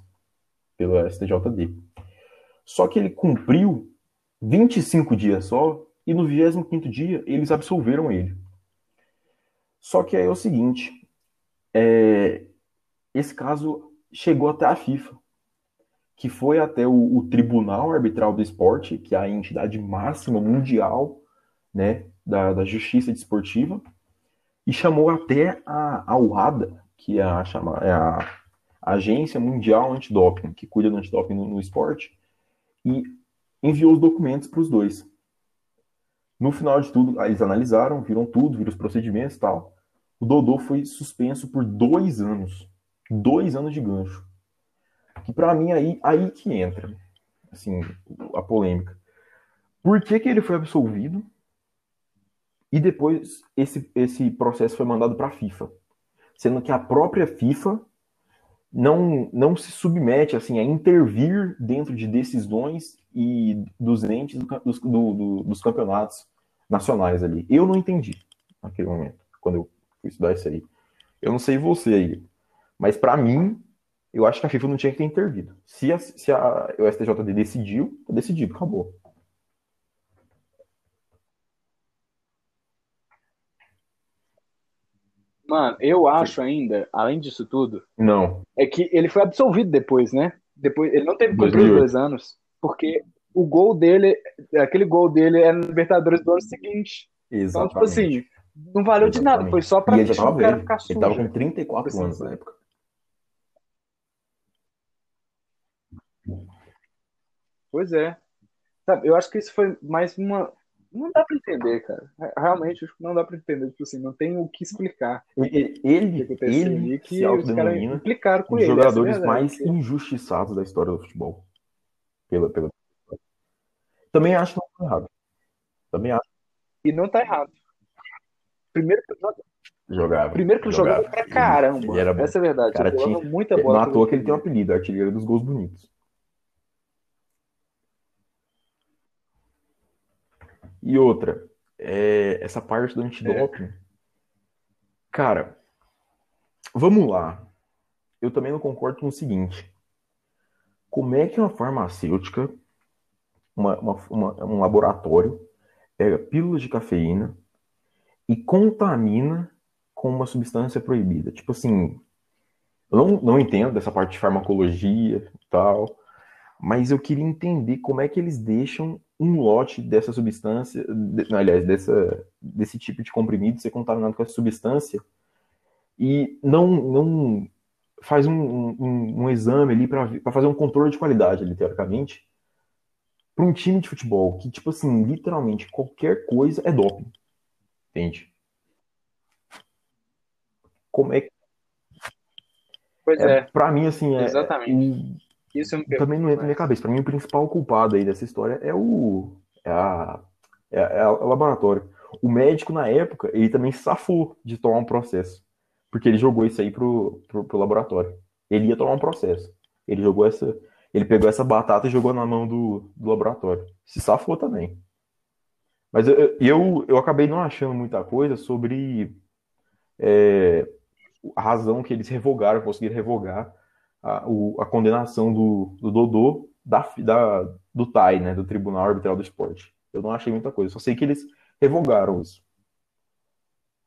pelo STJD. Só que ele cumpriu 25 dias só e no 25 dia eles absolveram ele. Só que aí é o seguinte, é, esse caso chegou até a FIFA que foi até o, o, Tribunal Arbitral do Esporte, que é a entidade máxima mundial né, da, da justiça desportiva, e chamou até a, a UADA, que é a, chama, é a Agência Mundial Antidoping, que cuida do antidoping no, no esporte, e enviou os documentos para os dois. No final de tudo, eles analisaram, viram tudo, viram os procedimentos e tal. O Dodô foi suspenso por dois anos. Dois anos de gancho. Que para mim aí, aí que entra assim, a polêmica. Por que, que ele foi absolvido? E depois esse, esse processo foi mandado para a FIFA, sendo que a própria FIFA não, não se submete assim a intervir dentro de decisões e dos entes do, dos, do, do, dos campeonatos nacionais ali. Eu não entendi naquele momento, quando eu fui estudar isso aí. Eu não sei você aí, mas para mim, eu acho que a FIFA não tinha que ter intervido. Se, a, se a, o STJD decidiu, tá decidido, acabou. Mano, eu acho ainda, além disso tudo, Não. é que ele foi absolvido depois, né? Depois, ele não teve 2008. dois anos, porque o gol dele, aquele gol dele é no Libertadores do ano seguinte. Então, tipo Exatamente. assim, não valeu de nada, foi só pra e ele já deixar tava o cara ficar Ele sujo. tava com 34 Assim, anos na época. Pois é. Sabe, eu acho que isso foi mais uma. Não dá pra entender, cara. Realmente, acho que não dá pra entender. Tipo assim, não tem o que explicar Ele, o que ele, ele que se os caras implicaram com um dos ele. é jogadores verdade, mais porque- injustiçados da história do futebol. Pela, pela... Também acho que não tá errado. Também acho E não tá errado. Primeiro que, que jogava. primeiro que ele jogava pra Ele- caramba. Ele era bom. Essa é a verdade. Cara, ele jogava tinha- muita Não bola. à pelo toa que ele tem um apelido, artilheiro dos gols bonitos. E outra, é, essa parte do antidoping. Cara, vamos lá. Eu também não concordo com o seguinte. Como é que uma farmacêutica, uma, uma- uma- um laboratório, pega pílulas de cafeína e contamina com uma substância proibida? Tipo assim, eu não, não entendo dessa parte de farmacologia e tal, mas eu queria entender como é que eles deixam um lote dessa substância, de- aliás, dessa, desse tipo de comprimido ser contaminado com essa substância e não, não faz um, um, um exame ali para fazer um controle de qualidade, ali, teoricamente, para um time de futebol que, tipo assim, literalmente qualquer coisa é doping. Entende? Como é que. Pois É, é, pra mim, assim, é. Exatamente. Isso eu também não entra na minha cabeça. Pra mim, o principal culpado aí dessa história é o. É, a, é, é o laboratório. O médico, na época, ele também safou de tomar um processo. Porque ele jogou isso aí pro, pro, pro laboratório. Ele ia tomar um processo. Ele jogou essa. Ele pegou essa batata e jogou na mão do, do laboratório. Se safou também. Mas eu, eu, eu acabei não achando muita coisa sobre é, a razão que eles revogaram, conseguiram revogar a, o- a condenação do, do Dodô da, da, do TAI, né, do Tribunal Arbitral do Esporte. Eu não achei muita coisa, só sei que eles revogaram isso.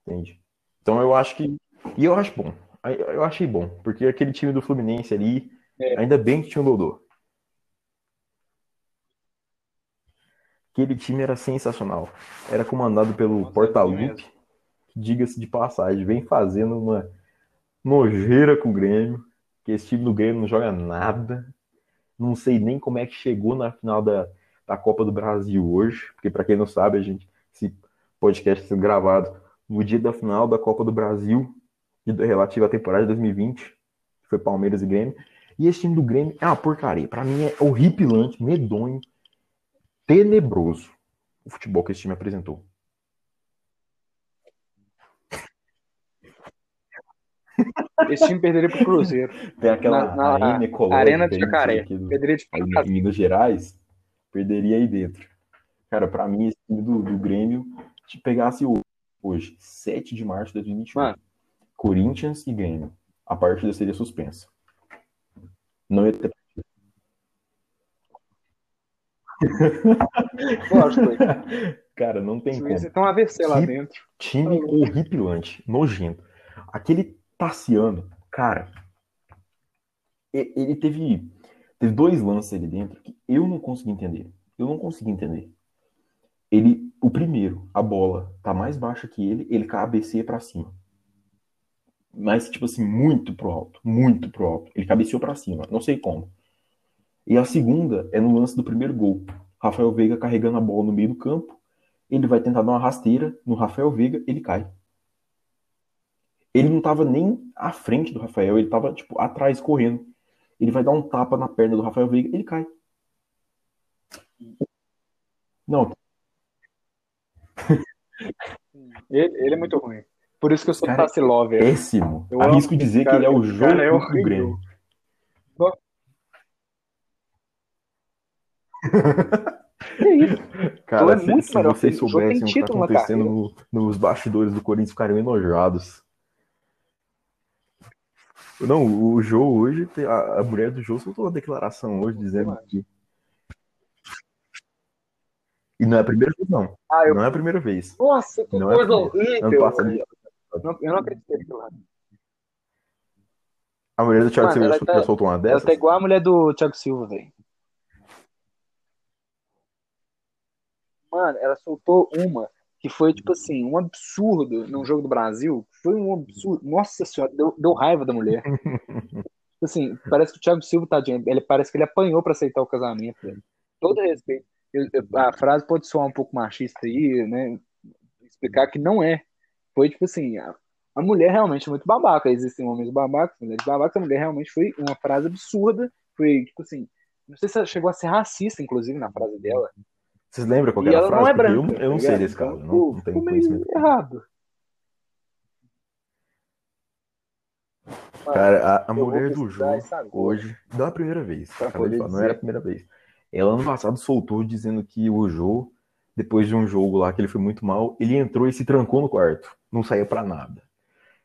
Entende? Então eu acho que. E eu acho bom. Eu achei bom, porque aquele time do Fluminense ali, É. ainda bem que tinha o Dodô. Aquele time era sensacional. Era comandado pelo mesmo. que, diga-se de passagem, vem fazendo uma nojeira com o Grêmio, que esse time do Grêmio não joga nada. Não sei nem como é que chegou na final da, da Copa do Brasil hoje, porque para quem não sabe, a gente esse podcast sendo gravado no dia da final da Copa do Brasil, relativa à temporada de 2020, que foi Palmeiras e Grêmio. E esse time do Grêmio é uma porcaria. Para mim é horripilante, medonho, tenebroso o futebol que esse time apresentou. Esse time perderia pro Cruzeiro. Tem aquela Na- na arena ecológica Arena de Jacaré. do- Perderia de em Minas Gerais, perderia aí dentro. Cara, pra mim, esse time do, do Grêmio, se pegasse hoje, 7 de março de 2021, Mano. Corinthians e Grêmio, a partida seria suspensa. Não ia ter. Lógico, Cara, não tem como. um AVC lá dentro. Time horripilante, nojento. Aquele Tassiano, cara, ele teve, teve dois lances ali dentro que eu não consegui entender. Eu não consegui entender. Ele, o primeiro, a bola tá mais baixa que ele, ele cabeceia pra cima. Mas, tipo assim, muito pro alto, muito pro alto. Ele cabeceou pra cima, não sei como. E a segunda é no lance do primeiro gol. Rafael Veiga carregando a bola no meio do campo. Ele vai tentar dar uma rasteira no Rafael Veiga, ele cai. Ele não tava nem à frente do Rafael, ele tava, tipo, atrás, correndo. Ele vai dar um tapa na perna do Rafael Veiga, ele cai. Não, Ele, ele é muito ruim. Por isso que eu sou Cara, Tassi Lover. péssimo. Eu Arrisco amo dizer esse que ele é cara, o jogo cara é do. Grêmio. Que isso? Cara, é se, muito se que vocês soubessem o que tá título na acontecendo no- nos bastidores do Corinthians, ficariam enojados. Não, o Joe hoje, a, a mulher do Joe soltou uma declaração hoje dizendo que. E não é a primeira vez, não. Ah, eu... Não é a primeira vez. Nossa, que não é coisa é horrível. Eu não acreditei. A mulher do Thiago Mano, Silva tá, soltou uma dessas? Ela tá igual a mulher do Thiago Silva, velho. Mano, ela soltou uma que foi, tipo assim, um absurdo num jogo do Brasil. Foi um absurdo. Nossa senhora, deu, deu raiva da mulher. tipo assim, parece que o Thiago Silva, tadinho, ele parece que ele apanhou pra aceitar o casamento. Velho. Todo respeito. Eu, eu, a frase pode soar um pouco machista aí, né? Explicar que não é. Foi, tipo assim, a, a mulher realmente é muito babaca. Existem homens babacas, mulheres babacas. A mulher realmente foi uma frase absurda. Foi, tipo assim, não sei se ela chegou a ser racista, inclusive, na frase dela. Vocês lembram qual era a frase? Não é branca, eu, eu não sei desse caso, não, não tenho conhecimento. errado. Cara, a, a mulher do João hoje, não é a primeira vez, não era a primeira vez. Ela ano passado soltou dizendo que o Jô, depois de um jogo lá que ele foi muito mal, ele entrou e se trancou no quarto, não saía para nada.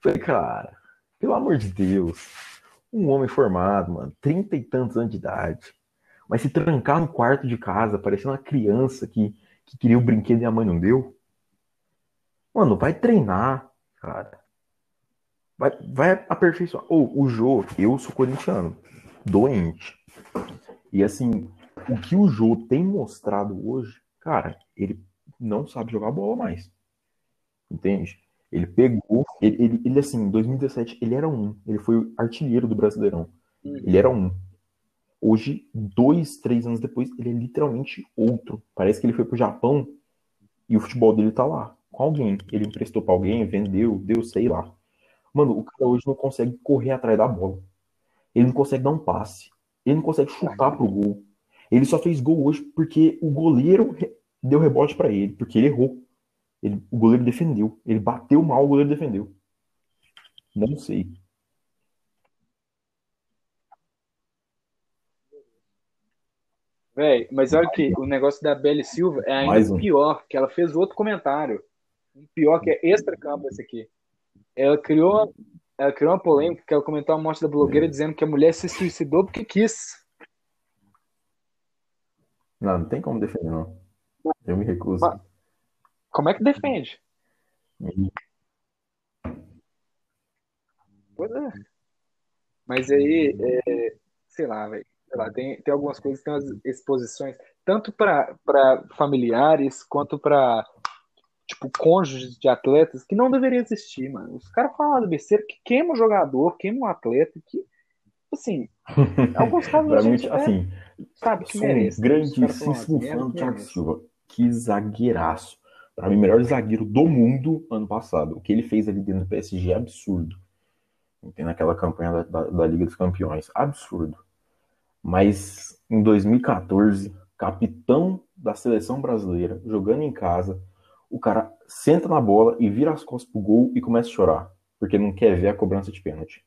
Falei, cara, pelo amor de Deus, um homem formado, mano, trinta e tantos anos de idade, mas se trancar no quarto de casa, parecendo uma criança que, que queria o brinquedo e a mãe não deu. Mano, vai treinar, cara. Vai, vai aperfeiçoar. Ou oh, o Jô, eu sou corintiano, doente. E assim, o que o Jô tem mostrado hoje, cara, ele não sabe jogar bola mais. Entende? Ele pegou, ele, ele, ele assim, em 2017, ele era um. Ele foi artilheiro do Brasileirão. Uhum. Ele era um. Hoje, dois, três anos depois, ele é literalmente outro. Parece que ele foi pro Japão e o futebol dele tá lá, com alguém. Ele emprestou pra alguém, vendeu, deu, sei lá. Mano, o cara hoje não consegue correr atrás da bola. Ele não consegue dar um passe. Ele não consegue chutar pro gol. Ele só fez gol hoje porque o goleiro deu rebote para ele, porque ele errou. Ele, o goleiro defendeu. Ele bateu mal, o goleiro defendeu. Não sei. Véi, mas olha que o negócio da Belle Silva é ainda um. pior, que ela fez outro comentário. Um pior que é extra-campo esse aqui. Ela criou, ela criou uma polêmica que ela comentou a morte da blogueira é. dizendo que a mulher se suicidou porque quis. Não, não tem como defender, não. Eu me recuso. Mas, como é que defende? Pois é. Mas aí, é, sei lá, velho sei lá, tem, tem algumas coisas, tem umas exposições, tanto para familiares quanto para tipo, cônjuges de atletas, que não deveria existir, mano. Os caras falam besteira que queima o jogador, queima o atleta, que, assim, alguns casos a gente, assim, sabe que merece. Um grandíssimo fã do Thiago Silva. Que zagueiraço. Pra mim, melhor zagueiro do mundo ano passado. O que ele fez ali dentro do PSG é absurdo. Tem naquela campanha da, da, da Liga dos Campeões. Absurdo. Mas em 2014, capitão da seleção brasileira, jogando em casa, o cara senta na bola e vira as costas pro gol e começa a chorar, porque não quer ver a cobrança de pênalti.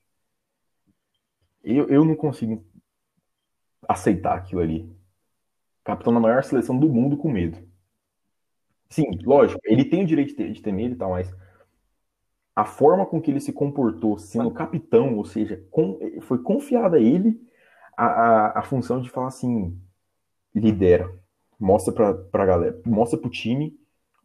Eu, eu não consigo aceitar aquilo ali. Capitão da maior seleção do mundo com medo. Sim, lógico, ele tem o direito de ter, de ter medo e tal, mas a forma com que ele se comportou sendo capitão, ou seja, com, foi confiada a ele a, a, a função de falar assim, lidera, mostra pra, pra galera, mostra pro time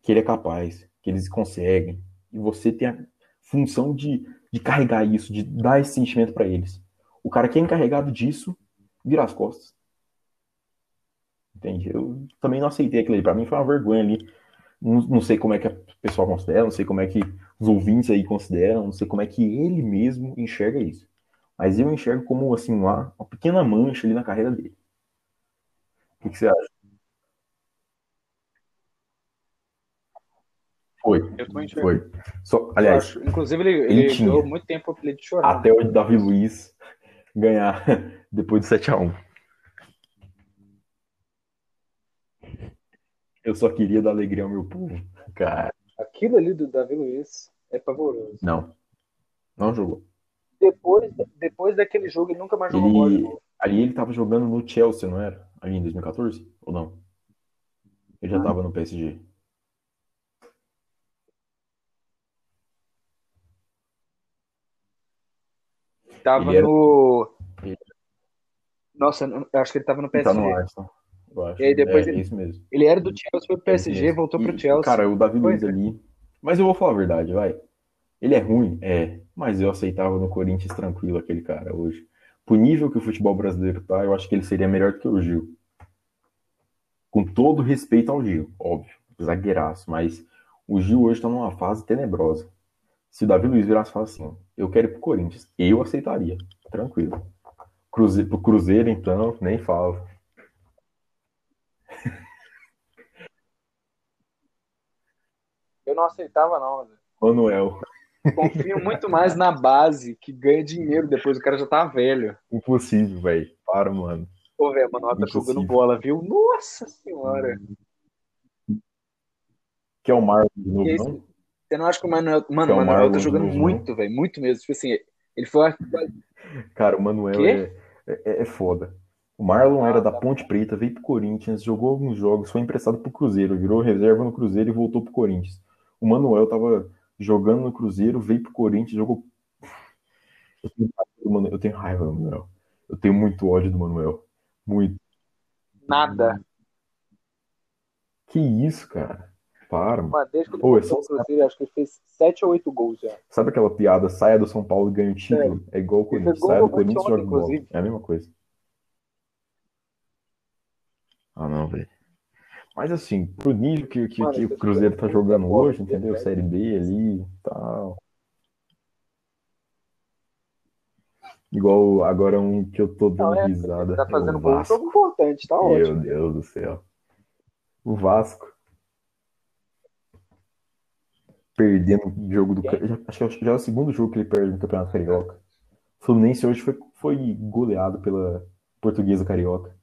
que ele é capaz, que eles conseguem, e você tem a função de, de carregar isso, de dar esse sentimento para eles. O cara que é encarregado disso, vira as costas. Entende? Eu também não aceitei aquilo ali. Pra mim foi uma vergonha ali. Não, não sei como é que o pessoal considera, não sei como é que os ouvintes aí consideram, não sei como é que ele mesmo enxerga isso. Mas eu enxergo como assim uma, uma pequena mancha ali na carreira dele. O que, que você acha? Foi. Eu também Foi. Só, aliás, inclusive ele, ele, ele tinha, deu muito tempo para ele chorar. Até o Davi Luiz ganhar depois do 7x1. Eu só queria dar alegria ao meu povo. Cara. Aquilo ali do Davi Luiz é pavoroso. Não. Não jogou depois, depois daquele jogo, ele nunca mais jogou ele, bola. Ali ele tava jogando no Chelsea, não era? Ali em 2014? Ou não? Ele já ah. tava no PSG. tava era- no. Nossa, eu acho que ele tava no Ele tá PSG. no Arsenal. E aí depois é, ele- é isso mesmo. Ele era do Chelsea, foi pro É PSG, mesmo. voltou pro E, Chelsea. Cara, o Davi Luiz é. ali. Mas eu vou falar a verdade, vai. Ele é ruim, é. Mas eu aceitava no Corinthians tranquilo aquele cara hoje. Pro nível que o futebol brasileiro tá, eu acho que ele seria melhor do que o Gil. Com todo respeito ao Gil, óbvio. Zagueiraço. Mas o Gil hoje tá numa fase tenebrosa. Se o Davi Luiz virasse e falasse assim, eu quero ir pro Corinthians, eu aceitaria. Tranquilo. Cruze... Pro Cruzeiro, então, nem falo. Eu não aceitava, não. Zé. Manuel. Confio muito mais na base, que ganha dinheiro depois, o cara já tá velho. Impossível, velho. Para, mano. Pô, velho, mano, tá jogando bola, viu? Nossa senhora. Que é o Marlon de novo, aí, não? Você não acha que o Manuel. Mano, é o Manuel tá jogando novo, muito, velho. Muito mesmo. Tipo assim, ele foi. Cara, o Manuel é, é, é foda. O Marlon Ah, era da tá. Ponte Preta, veio pro Corinthians, jogou alguns jogos, foi emprestado pro Cruzeiro, virou reserva no Cruzeiro e voltou pro Corinthians. O Manuel tava jogando no Cruzeiro, veio pro Corinthians, jogou. Eu tenho raiva do Manuel. Eu tenho raiva do Manuel. Eu tenho muito ódio do Manuel. Muito. Nada. Que isso, cara? Para, mano. Mano, desde que Pô, é só- Cruzeiro, acho que ele fez 7 ou 8 gols já. Sabe aquela piada, saia do São Paulo e ganha o título? É igual o Corinthians. Saia do Corinthians e joga ontem, bola. inclusive. É a mesma coisa. Ah, não, velho. Mas assim, pro nível que, que, Mano, que o Cruzeiro tá jogando é bola, hoje, entendeu? velho. Série B ali e tal. Igual agora um que eu tô Não, dando é, risada. Tá é fazendo um jogo importante, tá Meu ótimo. Deus do céu. O Vasco perdendo o jogo do. Já- Acho que já é o segundo jogo que ele perde no Campeonato Carioca. O Fluminense hoje foi, foi goleado pela Portuguesa Carioca.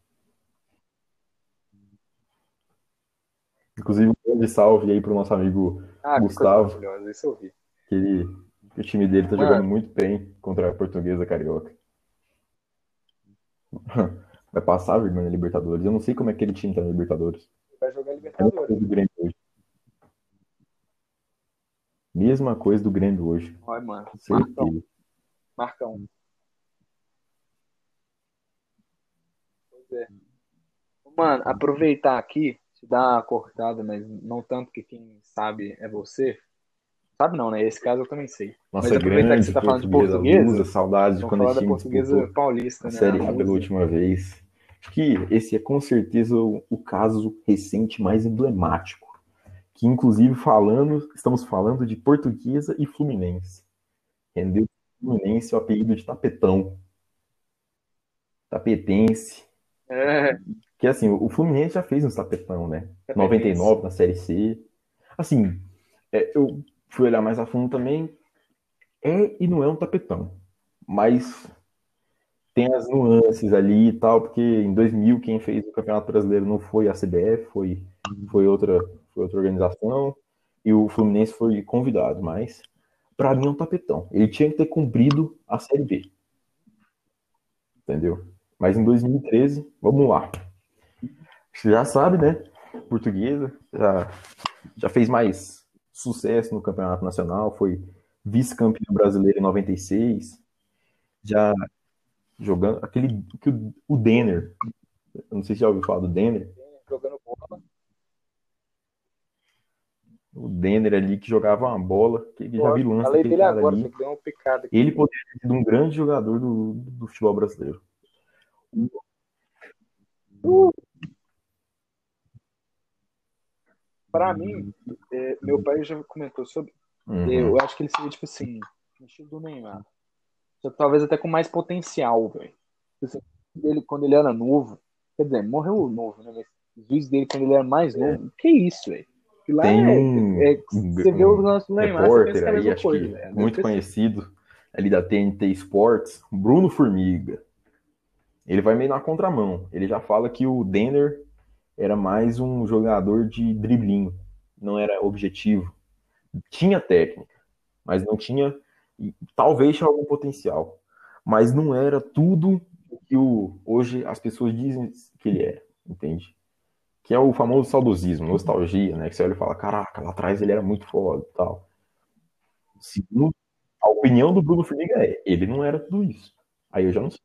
Inclusive, um grande salve aí pro nosso amigo Ah, que Gustavo. maravilhosa, isso eu vi. que, ele, que o time dele tá Mano. jogando muito bem contra a Portuguesa Carioca. Vai passar vergonha na Libertadores. Eu não sei como é que aquele time tá na Libertadores. Vai jogar É Libertadores. hoje. Mesma coisa do Grêmio hoje. Olha, mano. Marcão, Certeza. Marcão. Pois é. Mano, aproveitar aqui, te dar uma cortada, mas não tanto que quem sabe é você. Sabe não, né? Esse caso eu também sei. Nossa Mas aproveitar que você tá falando de portuguesa, portuguesa, Lusa, saudade de quando da time portuguesa paulista, a né? Série A A pela última vez. Acho que esse é com certeza o, o caso recente mais emblemático. Que, inclusive, falando, estamos falando de Portuguesa e Fluminense. Rendeu Fluminense o apelido de Tapetão. Tapetense. É, Que assim, o Fluminense já fez uns tapetão, né? Tapetense. 99 na Série C. Assim, é, eu fui olhar mais a fundo também. É e não é um tapetão. Mas tem as nuances ali e tal, porque em 2000 quem fez o Campeonato Brasileiro não foi a CBF, foi, foi, outra, foi outra organização. E o Fluminense foi convidado, mas pra mim é um tapetão. Ele tinha que ter cumprido a Série B. Entendeu? Mas em 2013, vamos lá. Você já sabe, né? Portuguesa já, já fez mais sucesso no Campeonato Nacional, foi vice-campeão brasileiro em 96, já jogando aquele que o, o Denner, não sei se já ouviu falar do Denner, jogando bola. o Denner ali que jogava uma bola, que já vi lance Falei dele agora, ali. deu uma picada aqui. Ele poderia ter sido um grande jogador do, do futebol brasileiro. Pra mim, é, meu pai já comentou sobre. Uhum. Eu acho que ele seria, tipo assim, no estilo do Neymar. Talvez até com mais potencial, velho. Tipo Assim, ele, quando ele era novo, quer dizer, morreu novo, né? Mas os vídeos dele quando ele era mais novo, que isso, velho? Lá Tem é, um, é- você vê um o lance do Neymar, repórter é aí, acho coisa, que velho. muito conhecido ali da TNT Sports, Bruno Formiga. Ele vai meio na contramão. Ele já fala que o Denner era mais um jogador de driblinho, não era objetivo. Tinha técnica, mas não tinha, talvez tinha algum potencial, mas não era tudo o que o, hoje as pessoas dizem que ele era, entende? Que é o famoso saudosismo, nostalgia, né? Que você olha e fala, caraca, lá atrás ele era muito foda e tal. Segundo A opinião do Bruno Formiga é, ele não era tudo isso. Aí eu já não sei.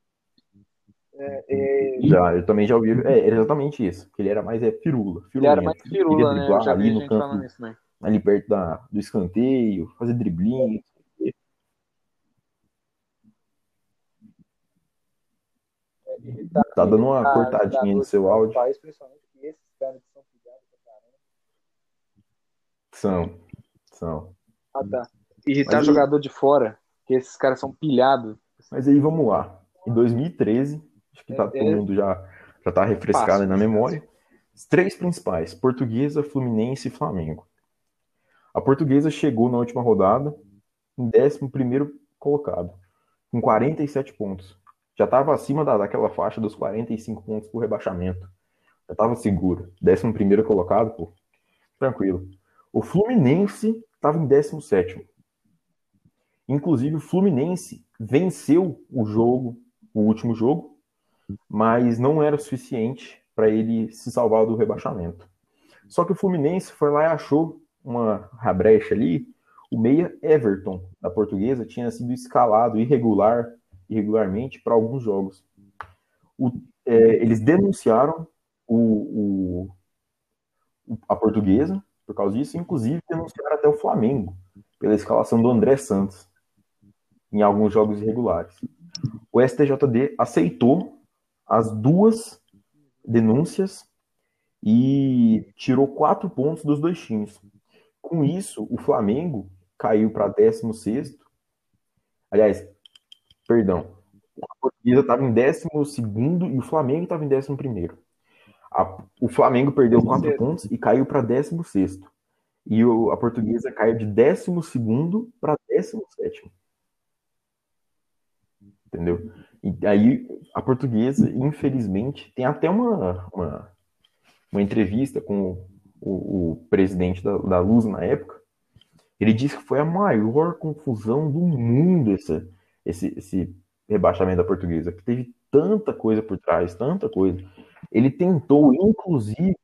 É, é... Já, eu também já ouvi. É, exatamente isso. Que ele era mais é, firula. Ele era mais firula, né? Eu já vi gente campo, falando isso, né? Ali perto da, do escanteio, fazer driblinho. Tá, tá dando uma tá, cortadinha no seu áudio. País, principalmente que esses caras são São. São. Ah, tá. Irritar Mas jogador de fora, que esses caras são pilhados. Mas aí vamos lá. Em 2013, acho que tá, é, todo é... mundo já, já tá refrescado na memória. Os três principais: Portuguesa, Fluminense e Flamengo. A Portuguesa chegou na última rodada em 11 colocado, com 47 pontos. Já estava acima da, daquela faixa dos 45 pontos por rebaixamento. Já estava seguro. 11 colocado, pô. Tranquilo. O Fluminense estava em 17. Inclusive, o Fluminense venceu o jogo, o último jogo, mas não era suficiente para ele se salvar do rebaixamento. Só que o Fluminense foi lá e achou uma brecha ali. O meia Everton, da portuguesa, tinha sido escalado irregular, irregularmente para alguns jogos. O, é, eles denunciaram o, o, a portuguesa por causa disso, inclusive denunciaram até o Flamengo pela escalação do André Santos em alguns jogos irregulares. O STJD aceitou as duas denúncias e tirou quatro pontos dos dois times. Com isso, o Flamengo caiu para 16. Aliás, perdão. A Portuguesa estava em 12 e o Flamengo estava em 11. o Flamengo perdeu quatro pontos e caiu para 16. E o, a Portuguesa caiu de 12 para 17 entendeu? E aí a portuguesa, infelizmente, tem até uma, uma, uma entrevista com o, o presidente da, da Luz na época. Ele disse que foi a maior confusão do mundo esse, esse, esse rebaixamento da portuguesa, que teve tanta coisa por trás, tanta coisa. Ele tentou, inclusive,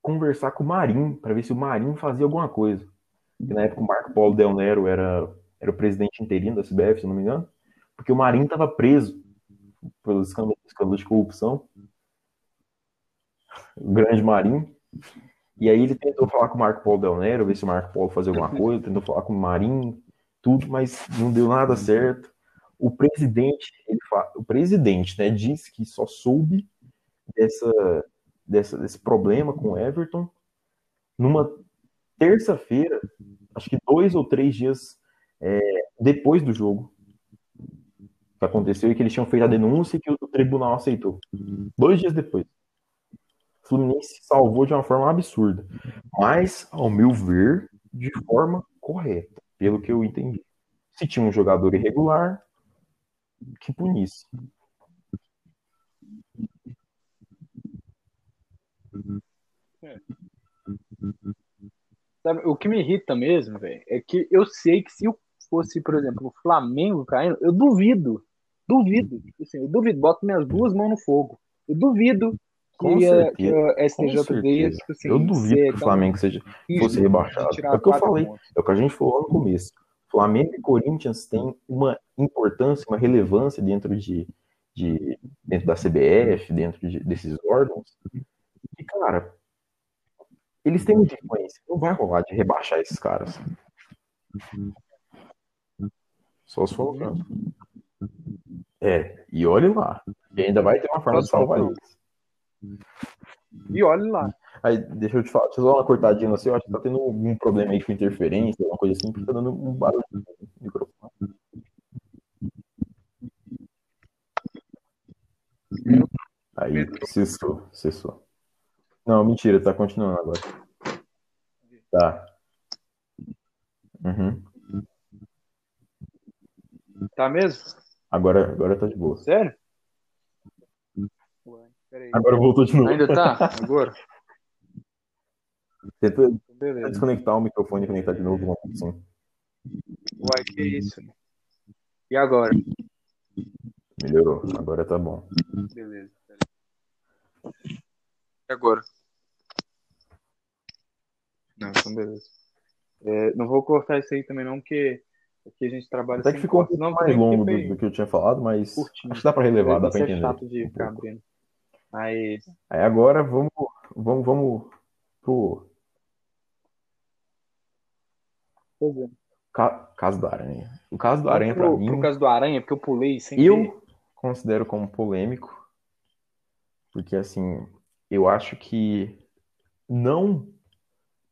conversar com o Marinho, para ver se o Marinho fazia alguma coisa. E na época o Marco Paulo Del Nero era, era o presidente interino da CBF, se não me engano porque o Marinho estava preso pelos escândalos de corrupção. O grande Marinho. E aí ele tentou falar com o Marco Paulo Del Nero, ver se o Marco Paulo fazia alguma coisa, tentou falar com o Marinho, tudo, mas não deu nada certo. O presidente, ele fala, o presidente, né, disse que só soube dessa, dessa, desse problema com o Everton numa terça-feira, acho que dois ou três dias é, depois do jogo que aconteceu e que eles tinham feito a denúncia e que o tribunal aceitou. Dois dias depois. O Fluminense salvou de uma forma absurda. Mas, ao meu ver, de forma correta, pelo que eu entendi. Se tinha um jogador irregular, que punisse. É. O que me irrita mesmo, velho, é que eu sei que se fosse, por exemplo, o Flamengo caindo, eu duvido Duvido. Assim, eu duvido. Boto minhas duas mãos no fogo. Eu duvido que, a, que a STJD tipo assim, Eu duvido que o Flamengo seja, fosse rebaixado. É o que eu falei. Pontos. É o que a gente falou no começo. Flamengo e Corinthians têm uma importância, uma relevância dentro de, de dentro da CBF, dentro de, desses órgãos. E, cara, eles têm muita influência. Não vai rolar de rebaixar esses caras. Só se for o caso. É, e olhe lá. E ainda vai ter uma forma de salvar eles. E olhe lá. Aí, deixa eu te falar, deixa eu dar uma cortadinha seu, eu acho que tá tendo algum problema aí com interferência, alguma coisa assim, porque tá dando um barulho no microfone. Aí, cessou, cessou. Não, mentira, tá continuando agora. Tá. Uhum. Tá mesmo? Agora, agora tá de boa. Sério? Ué, agora voltou de novo. Ainda tá? Agora? Tenta, tenta desconectar o microfone e conectar de novo, uma opção. Uai, que isso? E agora? Melhorou, agora tá bom. Beleza. E agora? Não, então beleza. É, não vou cortar isso aí também não, porque Aqui a gente trabalha Até que ficou um Não, mais longo do, do que eu tinha falado, mas curtinho. acho que dá pra relevar, dá pra é entender. chato de ficar abrindo. Mas, Aí agora vamos, vamos, vamos pro pois é. ca- caso da Aranha. O caso da Vamos Aranha, pra pro, mim, pro caso do Aranha, porque eu pulei sem ver. eu considero como polêmico, porque assim, eu acho que não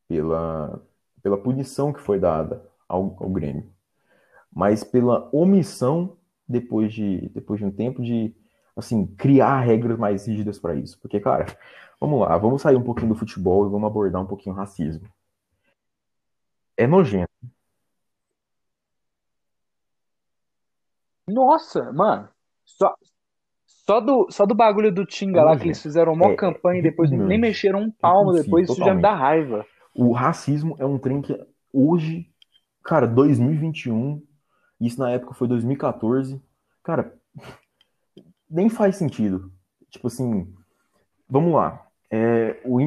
pela, pela punição que foi dada ao, ao Grêmio, mas pela omissão depois de, depois de um tempo de assim, criar regras mais rígidas para isso. Porque, cara, vamos lá, vamos sair um pouquinho do futebol e vamos abordar um pouquinho o racismo. É nojento. Nossa, mano. Só, só, do, só do bagulho do Tinga É lá, que eles fizeram uma É campanha e depois repugnante. nem mexeram um palmo Repulsivo, depois, isso já me dá raiva. O racismo é um trem que hoje, cara, 2021, isso na época foi 2014, cara, nem faz sentido. Tipo assim, vamos lá. É, o,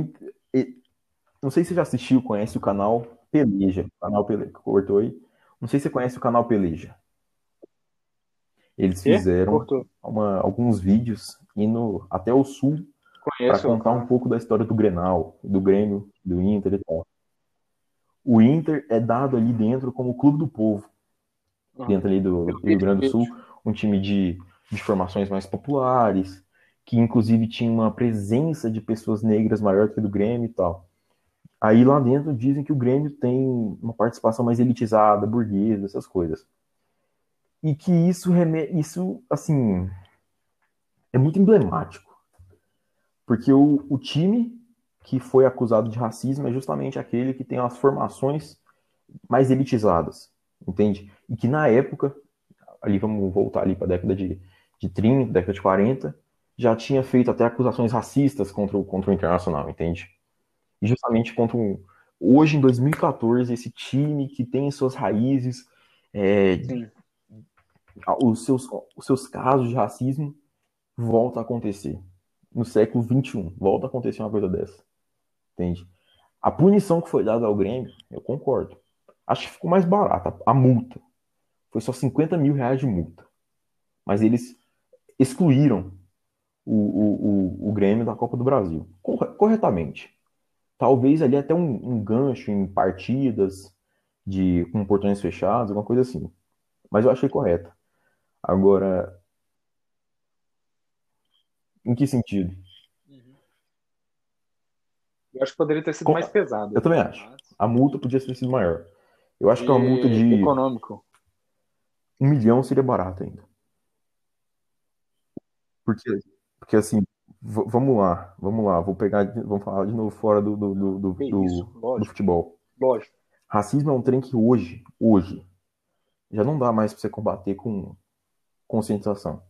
não sei se você já assistiu, conhece o canal Peleja. Canal Peleja, cortou aí. Não sei se você conhece o canal Peleja. Eles fizeram uma- alguns vídeos indo até o sul para contar um pouco da história do Grenal, do Grêmio, do Inter e tal. O Inter é dado ali dentro como o clube do povo. Dentro ali do Rio Grande do Sul, um time de, de formações mais populares, que inclusive tinha uma presença de pessoas negras maior que a do Grêmio e tal. Aí lá dentro dizem que o Grêmio tem uma participação mais elitizada, burguesa, essas coisas. E que isso, reme... isso assim, é muito emblemático. Porque o, o time que foi acusado de racismo é justamente aquele que tem as formações mais elitizadas, entende? E que na época, ali vamos voltar ali para a década de, de 30, década de 40, já tinha feito até acusações racistas contra o, contra o Internacional, entende? E justamente contra um, hoje, em 2014, esse time que tem suas raízes, é, os, seus, os seus casos de racismo volta a acontecer no século XXI. Volta a acontecer uma coisa dessa. Entende? A punição que foi dada ao Grêmio, eu concordo. Acho que ficou mais barata. A multa. Foi só 50 mil reais de multa. Mas eles excluíram o, o, o, o Grêmio da Copa do Brasil. Corre- Corretamente. Talvez ali até um, um gancho em partidas de, com portões fechados, alguma coisa assim. Mas eu achei correta. Agora, em que sentido? Eu acho que poderia ter sido Com- mais pesado. Eu também acho. A multa podia ter sido maior. Eu acho que uma multa E de Econômico. um milhão seria barato ainda. Porque, porque assim, vamos lá, vamos lá, vou pegar, vamos falar de novo fora do, do, do, do, do- isso, do lógico, futebol. lógico. Racismo é um trem que hoje, hoje, já não dá mais pra você combater com conscientização.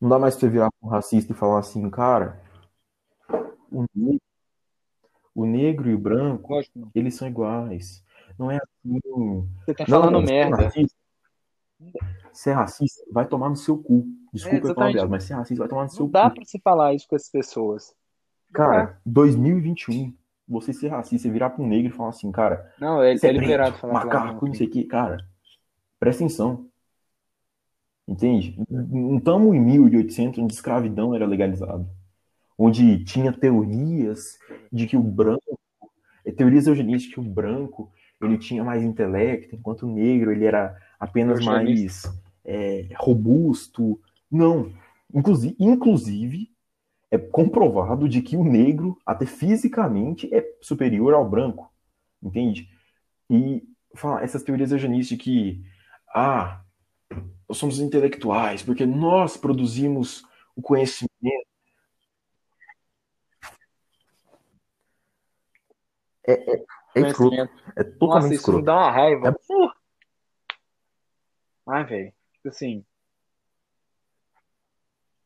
Não dá mais pra você virar um racista e falar assim, cara, o negro, o negro e o branco, Lógico. eles são iguais. Não é assim. Você tá Não, falando não, você é merda. racista. É racista, vai tomar no seu cu. Desculpa É, a palavra, exatamente. mas se é racista, vai tomar no seu Não dá cu. pra se falar isso com as pessoas. Cara, 2021, você ser racista, você virar pra um negro e falar assim, cara, Não, é, você é é liberado preto, falar macaco, não sei o que, cara, presta atenção. Entende? Não estamos em 1800, onde escravidão era legalizado. Onde tinha teorias de que o branco, eh, teorias eugenistas que o branco ele tinha mais intelecto, enquanto o negro ele era apenas mais é, robusto. Não. Inclusive, inclusive, é comprovado de que o negro, até fisicamente, é superior ao branco. Entende? E fala, essas teorias eugenistas de que, ah, nós somos intelectuais, porque nós produzimos o conhecimento. É, é, é escroto. É Nossa, totalmente isso me dá uma raiva. É- Uh! Ai, velho. Tipo Assim.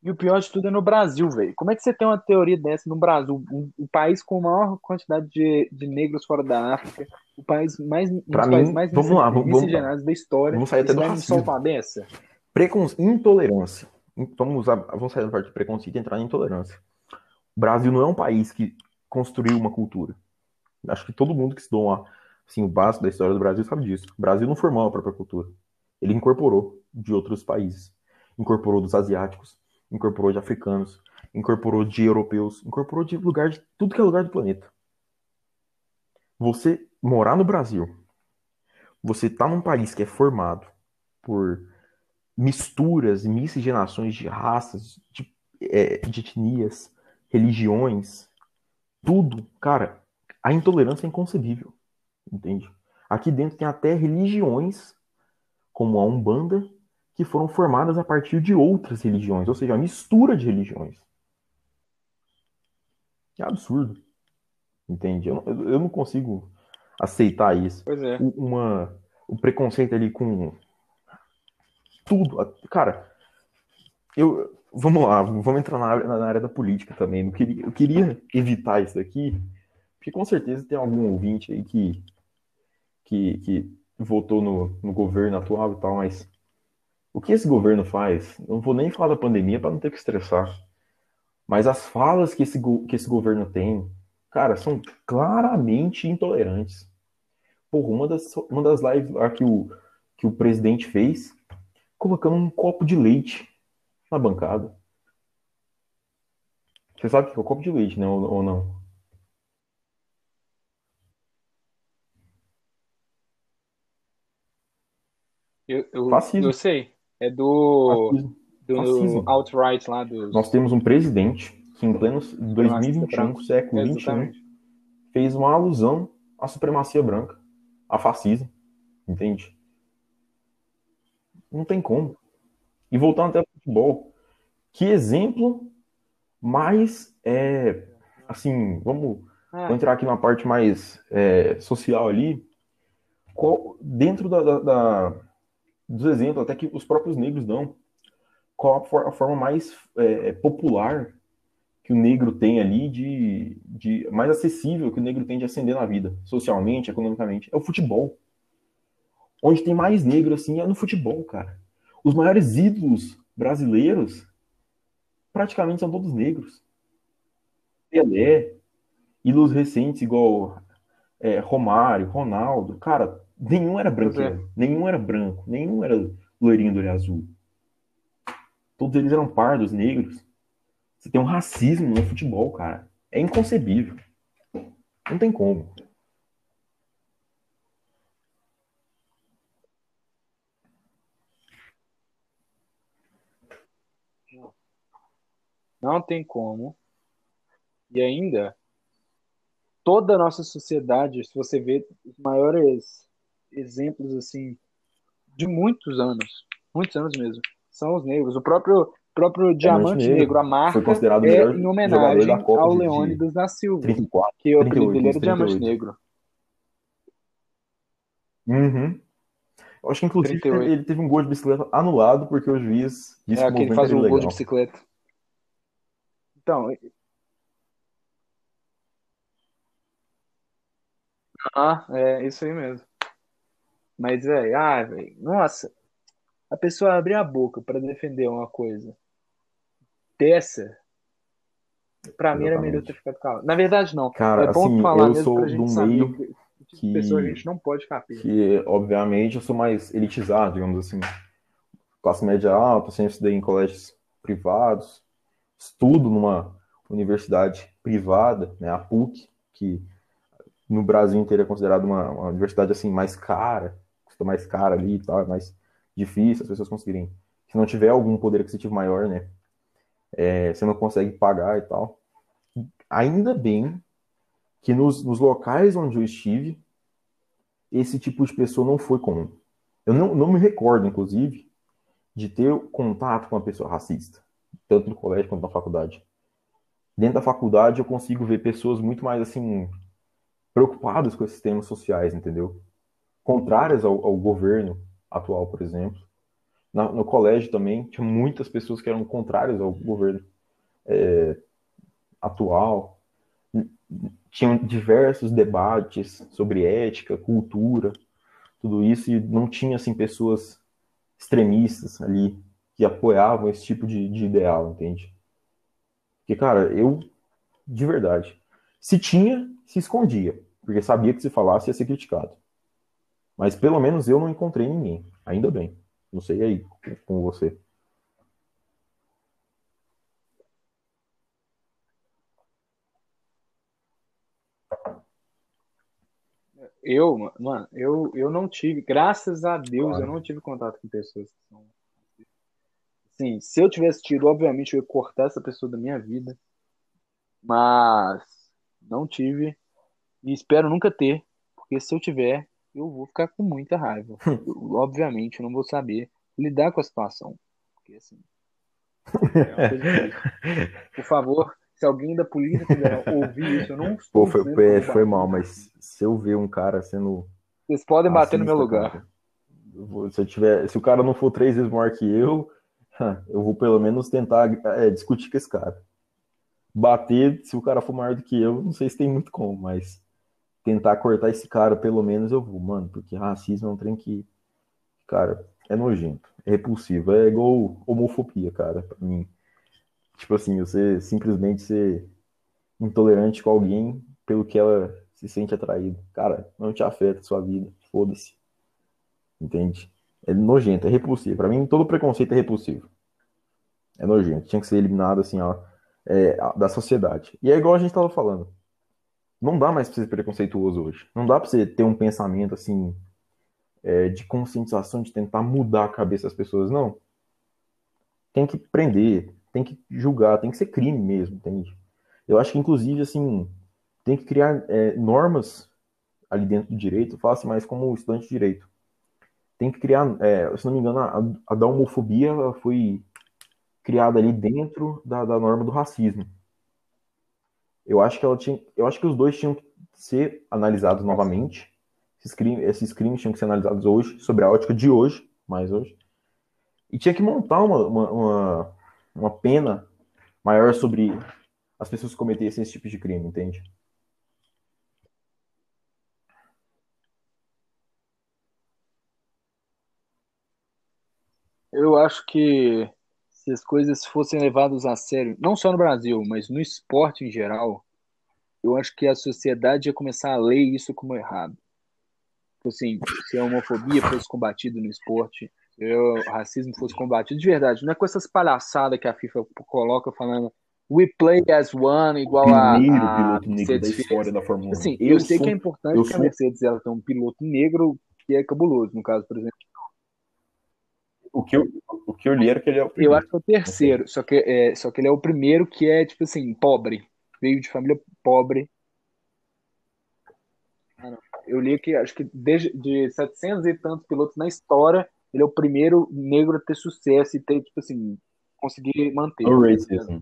E o pior de tudo é no Brasil, velho. Como é que você tem uma teoria dessa no Brasil? Um, o país com a maior quantidade de, de negros fora da África. O país mais, um Pra dos mim, países mais vamos lá, vamos- vamos- da história. vamos sair até do racismo. dessa? Precon... Intolerância. Vamos, usar, vamos sair da parte de preconceito e entrar na intolerância. O Brasil não é um país que construiu uma cultura. Acho que todo mundo que estudou uma, assim, o básico da história do Brasil sabe disso. O Brasil não formou a própria cultura. Ele incorporou de outros países. Incorporou dos asiáticos, incorporou de africanos, incorporou de europeus, incorporou de lugar de tudo que é lugar do planeta. Você morar no Brasil, você tá num país que é formado por misturas e miscigenações de raças, de, é, de etnias, religiões, tudo, cara, a intolerância é inconcebível, entende? Aqui dentro tem até religiões, como a Umbanda, que foram formadas a partir de outras religiões, ou seja, a mistura de religiões. É absurdo. Entende? Eu, eu não consigo aceitar isso. Pois é. Uma, o preconceito ali com tudo. Cara, eu. Vamos lá, vamos entrar na, na área da política também. Eu queria, eu queria evitar isso daqui, porque com certeza tem algum ouvinte aí que, que, que votou no, no governo atual e tal, mas o que esse governo faz? Não vou nem falar da pandemia para não ter que estressar. Mas as falas que esse, que esse governo tem, cara, são claramente intolerantes. Porra, uma das, uma das lives lá que o, que o presidente fez, colocando um copo de leite na bancada. Você sabe o que é o copo de leite, né? Ou, ou não? Eu, eu, eu sei. É do. Fascismo do outright lá dos... Nós temos um presidente que em pleno 2021, século XXI, fez uma alusão à supremacia branca, a fascismo, entende? Não tem como. E voltando até ao futebol, que exemplo mais é, assim, vamos, ah. entrar aqui na parte mais é, social ali, qual, dentro da, da, da, dos exemplos até que os próprios negros dão, qual a, forma mais é, é, popular que o negro tem ali de, de mais acessível que o negro tem de ascender na vida, socialmente, economicamente, é o futebol. Onde tem mais negro assim é no futebol, cara. Os maiores ídolos brasileiros praticamente são todos negros. Pelé, ídolos recentes igual é, Romário, Ronaldo, cara, nenhum era branco, é. nenhum era branco, nenhum era loirinho do olho azul. Todos eles eram pardos, negros. Você tem um racismo no futebol, cara. É inconcebível. Não tem como. Não tem como. E ainda, toda a nossa sociedade, se você vê os maiores exemplos assim de muitos anos, muitos anos mesmo, são os negros. O próprio, próprio Diamante Negro, Negro, a marca, foi considerado é em homenagem ao Leônidas da Silva, 34, que o apelido dele era Diamante Negro. Uhum. Eu acho que, inclusive, 38. ele teve um gol de bicicleta anulado porque o juiz disse é, que ele faz um gol de bicicleta. Então. Ah, é isso aí mesmo. Mas, é, ah, véio, nossa, a pessoa abrir a boca para defender uma coisa dessa, para mim era melhor ter ficado calado. Na verdade, não. Cara, é bom assim, falar eu sou do meio que, que, pessoa a gente não pode ficar Que, obviamente, eu sou mais elitizado, digamos assim. Classe média alta, sempre estudei em colégios privados, estudo numa universidade privada, né, a PUC, que no Brasil inteiro é considerada uma, uma universidade assim mais cara, custa mais cara ali e tal, é mais difícil as pessoas conseguirem. Se não tiver algum poder aquisitivo maior, né? É, você não consegue pagar e tal. Ainda bem que nos, nos locais onde eu estive, esse tipo de pessoa não foi comum. Eu não, não me recordo, inclusive, de ter contato com uma pessoa racista, tanto no colégio quanto na faculdade. Dentro da faculdade, eu consigo ver pessoas muito mais assim preocupadas com esses temas sociais, entendeu? Contrárias ao, ao governo, atual, por exemplo. Na, no colégio também tinha muitas pessoas que eram contrárias ao governo é, atual. Tinham diversos debates sobre ética, cultura, tudo isso, e não tinha assim pessoas extremistas ali que apoiavam esse tipo de, de ideal, entende? Porque, cara, eu, de verdade, se tinha, se escondia, porque sabia que se falasse ia ser criticado. Mas pelo menos eu não encontrei ninguém. Ainda bem. Não sei aí com você. Eu, mano, eu, eu não tive, graças a Deus, claro. eu não tive contato com pessoas que são. Sim, se eu tivesse tido, obviamente eu ia cortar essa pessoa da minha vida. Mas não tive e espero nunca ter, porque se eu tiver, eu vou ficar com muita raiva. Eu, obviamente, eu não vou saber lidar com a situação. Porque assim. É Por favor, se alguém da polícia quiser ouvir isso, eu não estou. Pô, foi, foi, foi mal, mas se eu ver um cara sendo. Vocês podem bater no meu lugar. Cara, se, tiver, se o cara não for três vezes maior que eu, eu vou pelo menos tentar é, discutir com esse cara. Bater, se o cara for maior do que eu, não sei se tem muito como, mas tentar cortar esse cara, pelo menos eu vou, mano, porque racismo é um trem que, cara, é nojento, é repulsivo, é igual homofobia, cara, pra mim. Tipo assim, você simplesmente ser intolerante com alguém pelo que ela se sente atraído. Cara, não te afeta a sua vida. Foda-se. Entende? É nojento, é repulsivo. Para mim, todo preconceito é repulsivo. É nojento. Tinha que ser eliminado, assim, ó, é, da sociedade. E é igual a gente tava falando. Não dá mais pra ser preconceituoso hoje. Não dá pra você ter um pensamento, assim, é, de conscientização, de tentar mudar a cabeça das pessoas. Não. Tem que prender, tem que julgar, tem que ser crime mesmo, entende? Eu acho que, inclusive, assim, tem que criar é, normas ali dentro do direito, faça mais como estudante de direito. Tem que criar, é, se não me engano, a, a da homofobia foi criada ali dentro da, da norma do racismo. Eu acho que ela tinha, eu acho que os dois tinham que ser analisados novamente. Esses crimes, esses crimes tinham que ser analisados hoje, sobre a ótica de hoje, mais hoje. E tinha que montar uma, uma, uma uma pena maior sobre as pessoas que cometessem esse tipo de crime, entende? Eu acho que se as coisas fossem levadas a sério, não só no Brasil, mas no esporte em geral, eu acho que a sociedade ia começar a ler isso como errado. Tipo assim, se a homofobia fosse combatida no esporte, o racismo fosse combatido de verdade. Não é com essas palhaçadas que a FIFA coloca falando we play as one, igual a, a piloto negro da história da Fórmula 1. Assim, eu, eu sei sou, que é importante que a Mercedes ela tenha um piloto negro que é cabuloso, no caso, por exemplo. O que eu, o que eu li era que ele é o primeiro. Eu acho que é o terceiro, só que, é, só que ele é o primeiro que é, tipo assim, pobre. Veio de família pobre. Ah, eu li que acho que desde de 700 e tantos pilotos na história, ele é o primeiro negro a ter sucesso e ter, tipo assim, conseguir manter. O racism.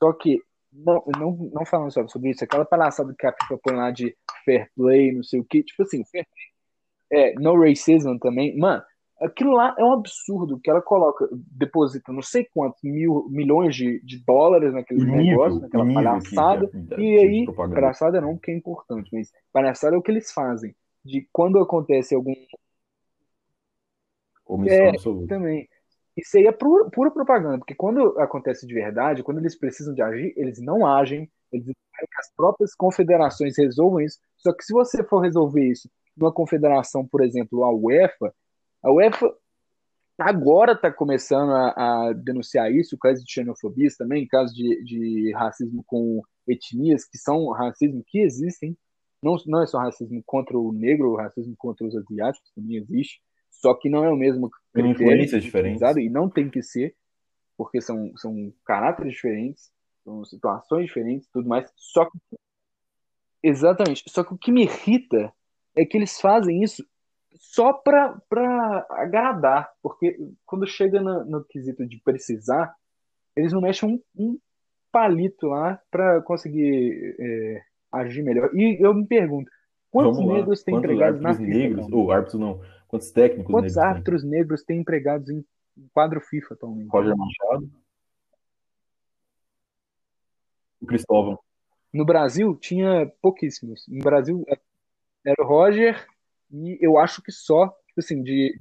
Só que, não, não, não falando só sobre isso, aquela palhaçada que a FIFA põe lá de fair play, não sei o que, tipo assim, fair play, é, no racism também, mano, aquilo lá é um absurdo que ela coloca, deposita não sei quantos mil, milhões de, de dólares naquele nível, negócio, naquela palhaçada, que, e aí, palhaçada não, porque é importante, mas palhaçada é o que eles fazem, de quando acontece algum é. Também. Isso aí é pura, pura, propaganda, porque quando acontece de verdade, quando eles precisam de agir, eles não agem, eles as próprias confederações resolvem isso. Só que se você for resolver isso numa confederação, por exemplo, a UEFA, a UEFA agora está começando a, a, denunciar isso, casos de xenofobia também, casos de, de racismo com etnias, que são racismo que existem, não, não é só racismo contra o negro, o racismo contra os asiáticos também existe. Só que não é o mesmo critério influências diferentes. E não tem que ser, porque são, são caráteres diferentes, são situações diferentes, tudo mais. Só que, exatamente. Só que o que me irrita é que eles fazem isso só para agradar, porque quando chega no, no, quesito de precisar, eles não mexem um, um palito lá para conseguir é, agir melhor. E eu me pergunto, quantos negros têm empregados na FIFA? Negros, ou árbitros não, Quantos técnicos Quantos negros árbitros tem? negros têm empregados em quadro FIFA atualmente? Roger Machado. O Cristóvão. No Brasil tinha pouquíssimos. No Brasil era o Roger e eu acho que só, tipo assim, de.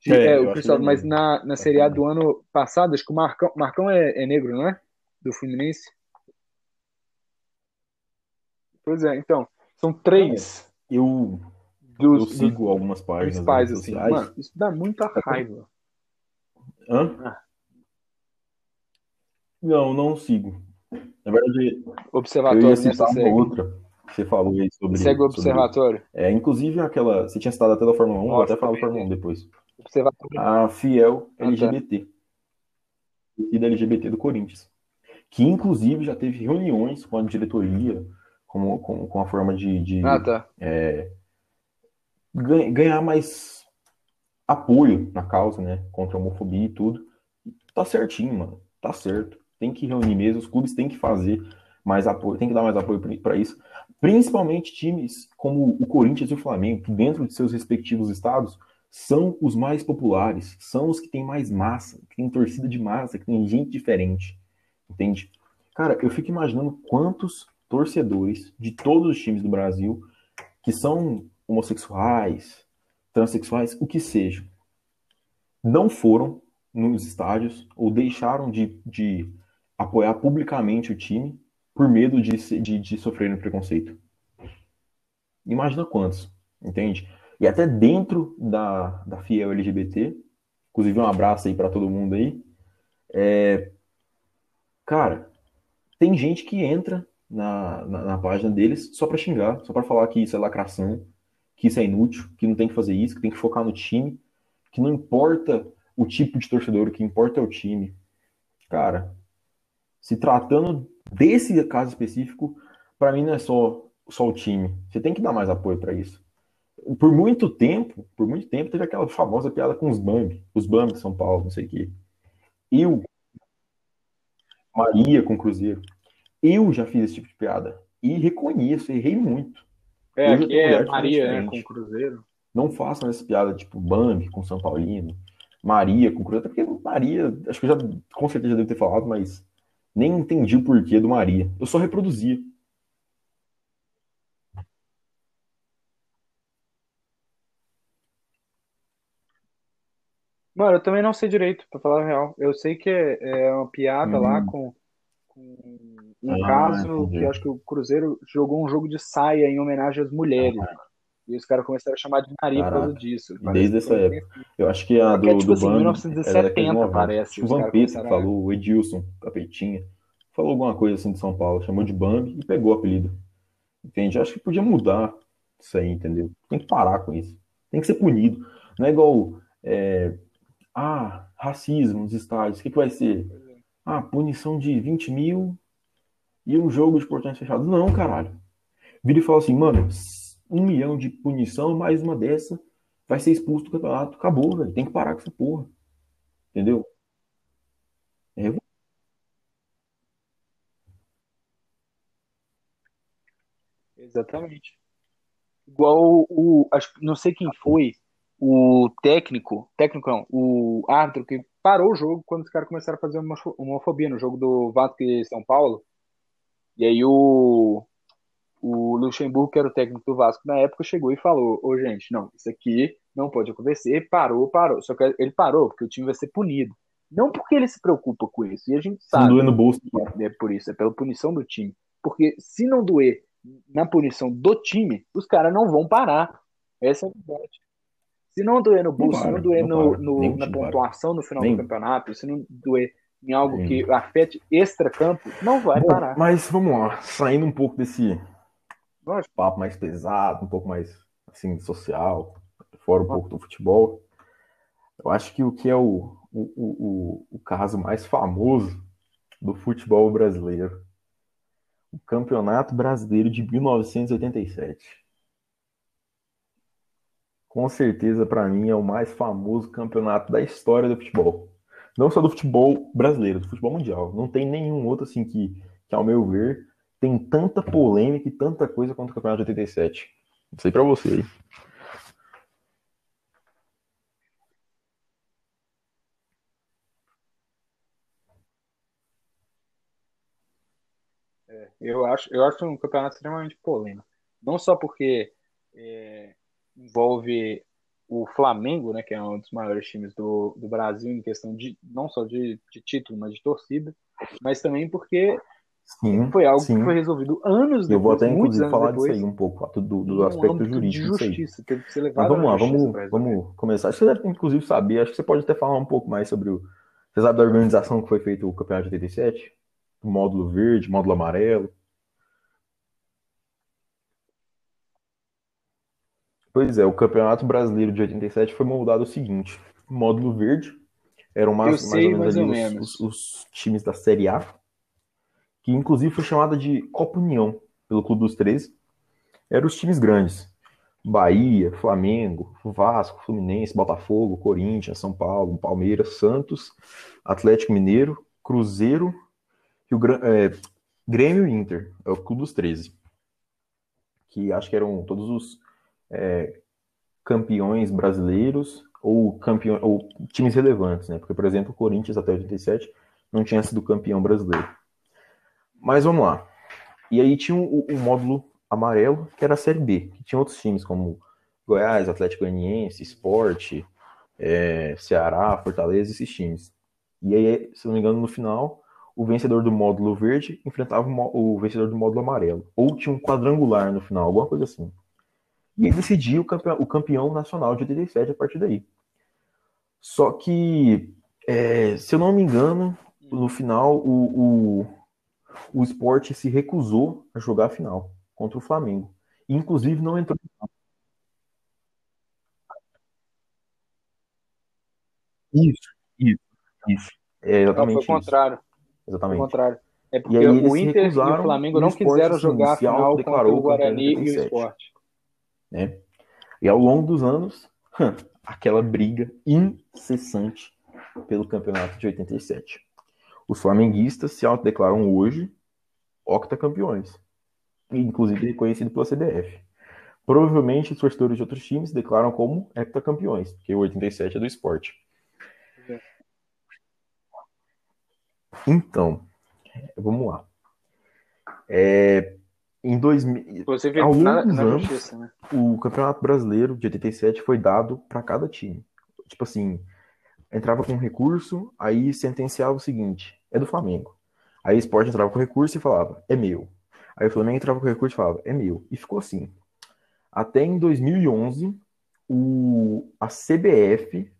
de é, é, o Cristóvão, mas na, na Série A do ano passado, acho que o Marcão, Marcão é, é negro, não é? Do Fluminense. Pois é, então, são três. Eu dos, eu sigo algumas páginas principais, assim. Mano, isso dá muita raiva. Hã? Não, não sigo. Na verdade, observatório, eu ia citar uma outra você falou aí sobre. Segue o observatório. Sobre, é, inclusive aquela. Você tinha citado até da Fórmula 1, Nossa, vou até falar da Fórmula 1 depois. Observatório. A Fiel LGBT. E da LGBT do Corinthians. Que inclusive já teve reuniões com a diretoria, com, com, com a forma de, de ah, tá. é, ganhar mais apoio na causa, né? Contra a homofobia e tudo. Tá certinho, mano. Tá certo. Tem que reunir mesmo, os clubes têm que fazer mais apoio, tem que dar mais apoio para isso. Principalmente times como o Corinthians e o Flamengo, que dentro de seus respectivos estados são os mais populares, são os que têm mais massa, que tem torcida de massa, que tem gente diferente. Entende? Cara, eu fico imaginando quantos torcedores de todos os times do Brasil que são homossexuais, transexuais, o que seja, não foram nos estádios ou deixaram de, de apoiar publicamente o time por medo de, de, de sofrerem preconceito. Imagina quantos, entende? E até dentro da, da Fiel LGBT, inclusive um abraço aí para todo mundo aí, é, cara, tem gente que entra na, na, na página deles só para xingar, só para falar que isso é lacração, que isso é inútil, que não tem que fazer isso, que tem que focar no time, que não importa o tipo de torcedor, o que importa é o time. Cara, se tratando desse caso específico, para mim não é só, só o time. Você tem que dar mais apoio para isso. Por muito tempo, por muito tempo, teve aquela famosa piada com os Bambi, os Bambi de São Paulo, não sei o quê. Eu, Maria com Cruzeiro, eu já fiz esse tipo de piada. E reconheço, errei muito. É, aqui é Maria né, com Cruzeiro. Não façam essa piada tipo Bambi com São Paulino, Maria com Cruzeiro, até porque Maria, acho que eu já com certeza já devo ter falado, mas nem entendi o porquê do Maria. Eu só reproduzia. Mano, eu também não sei direito, pra falar a real. Eu sei que é, é uma piada lá uhum. com, com um Ah, caso que acho que o Cruzeiro jogou um jogo de saia em homenagem às mulheres. E os caras começaram a chamar de Maria por causa disso. Desde essa época. Eu acho que a do, é, tipo do assim, Bambi 1970, parece. O Vampeta falou, o Edilson, Capetinha, falou alguma coisa assim de São Paulo, chamou de Bambi e pegou o apelido. Entende? Acho que podia mudar isso aí, entendeu? Tem que parar com isso. Tem que ser punido. Não é igual. É... Ah, racismo nos estádios. O que, que vai ser? Ah, punição de 20 mil e um jogo de portões fechados. Não, caralho. Vira e fala assim, mano, um milhão de punição, mais uma dessa, vai ser expulso do campeonato. Acabou, velho. Tem que parar com essa porra. Entendeu? É. Exatamente. Igual o, acho, não sei quem foi, o técnico, técnico não, o árbitro que parou o jogo quando os caras começaram a fazer uma homofobia no jogo do Vasco e São Paulo. E aí o o Luxemburgo, que era o técnico do Vasco na época, chegou e falou: Ô, gente, não, isso aqui não pode acontecer. Parou, parou. Só que ele parou porque o time vai ser punido. Não porque ele se preocupa com isso. E a gente sabe. Não doer no bolso. É por isso, é pela punição do time. Porque se não doer na punição do time, os caras não vão parar. Essa é a verdade. Se não doer no bolso, não para, se não doer não no, no na pontuação para. no final Nem. do campeonato, se não doer em algo Sim. que afete extra-campo, não vai Bom, parar. Mas vamos lá, saindo um pouco desse papo mais pesado, um pouco mais assim, social, fora um pouco do futebol. Eu acho que o que é o, o, o, o caso mais famoso do futebol brasileiro, o Campeonato Brasileiro de 1987. Com certeza, para mim, é o mais famoso campeonato da história do futebol. Não só do futebol brasileiro, do futebol mundial. Não tem nenhum outro assim que, que ao meu ver, tem tanta polêmica e tanta coisa quanto o Campeonato de 87. Não sei para você. É, eu acho, eu acho um campeonato extremamente polêmico. Não só porque é, envolve o Flamengo, né, que é um dos maiores times do, do Brasil em questão de não só de, de título, mas de torcida, mas também porque Sim, foi algo sim. que foi resolvido anos depois. Eu vou até, inclusive, falar depois, disso aí um pouco, do, do aspecto jurídico. De justiça, teve que ser levado Mas vamos lá, vamos, vamos começar. Você deve, inclusive, saber, acho que você pode até falar um pouco mais sobre o. Você sabe da organização que foi feito o Campeonato de 87? O módulo verde, módulo amarelo. Pois é, o Campeonato Brasileiro de 87 foi moldado o seguinte: o módulo verde eram mais, mais ou menos, mais ou menos. Os, os, times da Série A, que inclusive foi chamada de Copa União pelo Clube dos 13. Eram os times grandes: Bahia, Flamengo, Vasco, Fluminense, Botafogo, Corinthians, São Paulo, Palmeiras, Santos, Atlético Mineiro, Cruzeiro, Rio, é, Grêmio e Inter. É o Clube dos 13. Que acho que eram todos os é, campeões brasileiros ou, campeão, ou times relevantes, né? Porque, por exemplo, o Corinthians até 87 não tinha sido campeão brasileiro. Mas vamos lá. E aí tinha o, o módulo amarelo, que era a Série B, que tinha outros times como Goiás, Atlético Goianiense, Esporte, é, Ceará, Fortaleza, esses times. E aí, se não me engano, no final, o vencedor do módulo verde enfrentava o, vencedor do módulo amarelo. Ou tinha um quadrangular no final, alguma coisa assim. E ele decidiu o campeão, o campeão nacional de 87 a partir daí. Só que, é, se eu não me engano, no final o, o, o esporte se recusou a jogar a final contra o Flamengo. E, inclusive não entrou. Isso, isso, isso. É exatamente não, foi o contrário. Exatamente. Foi o contrário. É porque o Inter e o Flamengo não quiseram jogar a final contra o Guarani e o esporte. Né? E ao longo dos anos, aquela briga incessante pelo campeonato de 87. Os flamenguistas se autodeclaram hoje octacampeões, inclusive reconhecido pela CBF. Provavelmente os torcedores de outros times declaram como heptacampeões, porque o 87 é do esporte. Então, vamos lá. É, em 2000, Você vê ao na, na anos, justiça, né? o Campeonato Brasileiro de 87 foi dado para cada time. Tipo assim, entrava com recurso, aí sentenciava o seguinte: é do Flamengo. Aí o Sport entrava com recurso e falava: é meu. Aí o Flamengo entrava com recurso e falava: é meu. E ficou assim. Até em 2011, o, a CBF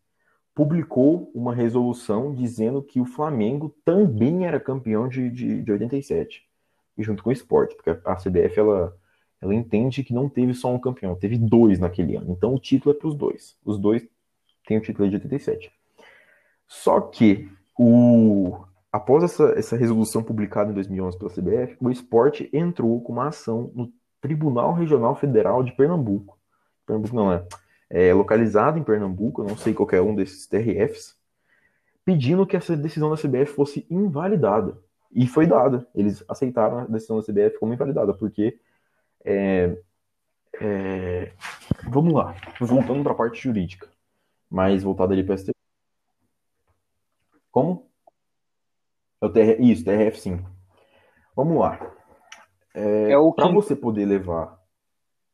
publicou uma resolução dizendo que o Flamengo também era campeão de, de, de 87 e junto com o esporte, porque a CBF ela, ela entende que não teve só um campeão, teve dois naquele ano. Então o título é para os dois. Os dois têm o título de 87. Só que o após essa, essa resolução publicada em 2011 pela CBF, o esporte entrou com uma ação no Tribunal Regional Federal de Pernambuco. Pernambuco não é, é localizado em Pernambuco, não sei qualquer um desses TRFs, pedindo que essa decisão da CBF fosse invalidada. E foi dada. Eles aceitaram a decisão da CBF como invalidada, porque. É, é, vamos lá, voltando para a parte jurídica, mais voltada ali para. Como? É o TR, isso, TRF5. Vamos lá. É, é para você poder levar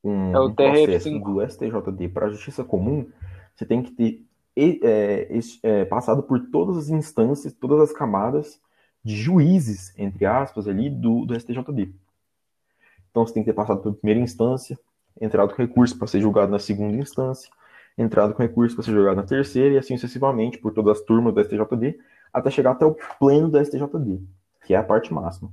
um, é processo do STJD para a Justiça Comum, você tem que ter é, é, passado por todas as instâncias, todas as camadas de juízes, entre aspas, ali do, do STJD. Então você tem que ter passado pela primeira instância, entrado com recurso para ser julgado na segunda instância, entrado com recurso para ser julgado na terceira e assim sucessivamente por todas as turmas do STJD, até chegar até o pleno do STJD, que é a parte máxima.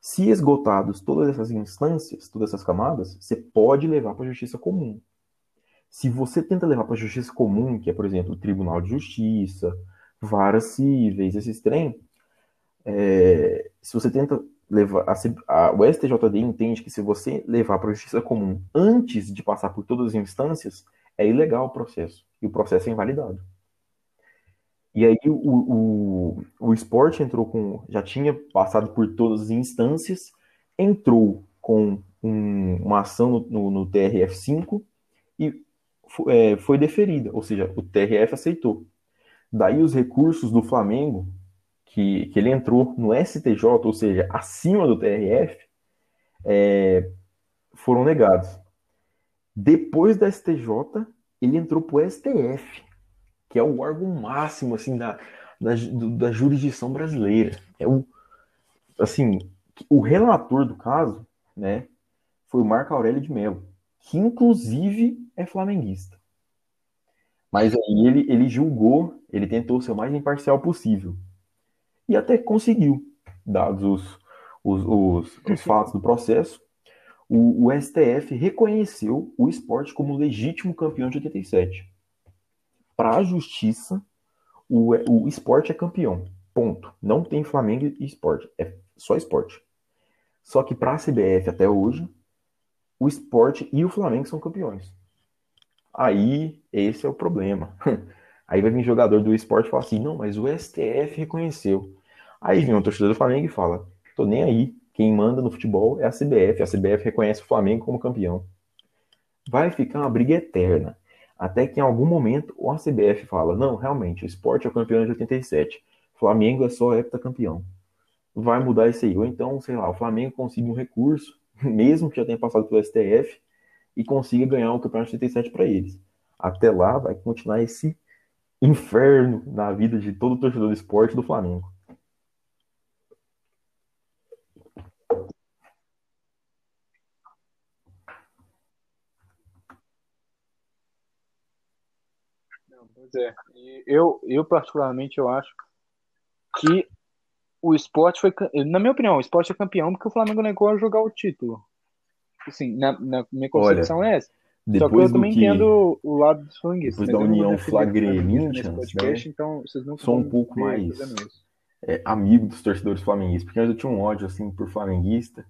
Se esgotados todas essas instâncias, todas essas camadas, você pode levar para a justiça comum. Se você tenta levar para a justiça comum, que é, por exemplo, o Tribunal de Justiça, varas cíveis, esses trem, é, se você tenta levar. A, a, o STJD entende que se você levar para a justiça comum antes de passar por todas as instâncias, é ilegal o processo. E o processo é invalidado. E aí o, o, o esporte entrou com. Já tinha passado por todas as instâncias, entrou com um, uma ação no, no, no TRF5 e é, foi deferida, ou seja, o TRF aceitou. Daí os recursos do Flamengo que, que ele entrou no STJ, ou seja, acima do TRF, é, foram negados. Depois da STJ, ele entrou para o STF, que é o órgão máximo assim da, da, da jurisdição brasileira. É o, assim, O relator do caso, né, foi o Marco Aurélio de Mello, que inclusive é flamenguista. Mas aí ele, ele julgou, ele tentou ser o mais imparcial possível. E até conseguiu, dados os, os, os, os fatos do processo. O, o, STF reconheceu o esporte como legítimo campeão de 87. Para a justiça, o, o esporte é campeão. Ponto. Não tem Flamengo e esporte. É só esporte. Só que para a CBF até hoje, o esporte e o Flamengo são campeões. Aí, esse é o problema. Aí vai vir jogador do esporte e falar assim: não, mas o STF reconheceu. Aí vem um torcedor do Flamengo e fala: tô nem aí. Quem manda no futebol é a CBF. A CBF reconhece o Flamengo como campeão. Vai ficar uma briga eterna. Até que em algum momento a CBF fala: não, realmente, o esporte é o campeão de 87. Flamengo é só heptacampeão. Vai mudar isso aí. Ou então, sei lá, o Flamengo consiga um recurso, mesmo que já tenha passado pelo STF, e consiga ganhar o campeonato de 87 para eles. Até lá vai continuar esse inferno na vida de todo torcedor do esporte do Flamengo. É. Eu, eu, particularmente, eu acho que o esporte foi. Na minha opinião, o esporte é campeão porque o Flamengo negou a jogar o título. Assim, na, na minha concepção Olha, é essa. Só que eu também que... entendo o lado dos flamenguistas. Depois da união flagrelinha, né? então vocês não sou um pouco mais é, amigo dos torcedores flamenguistas, porque eu tinha um ódio assim por flamenguista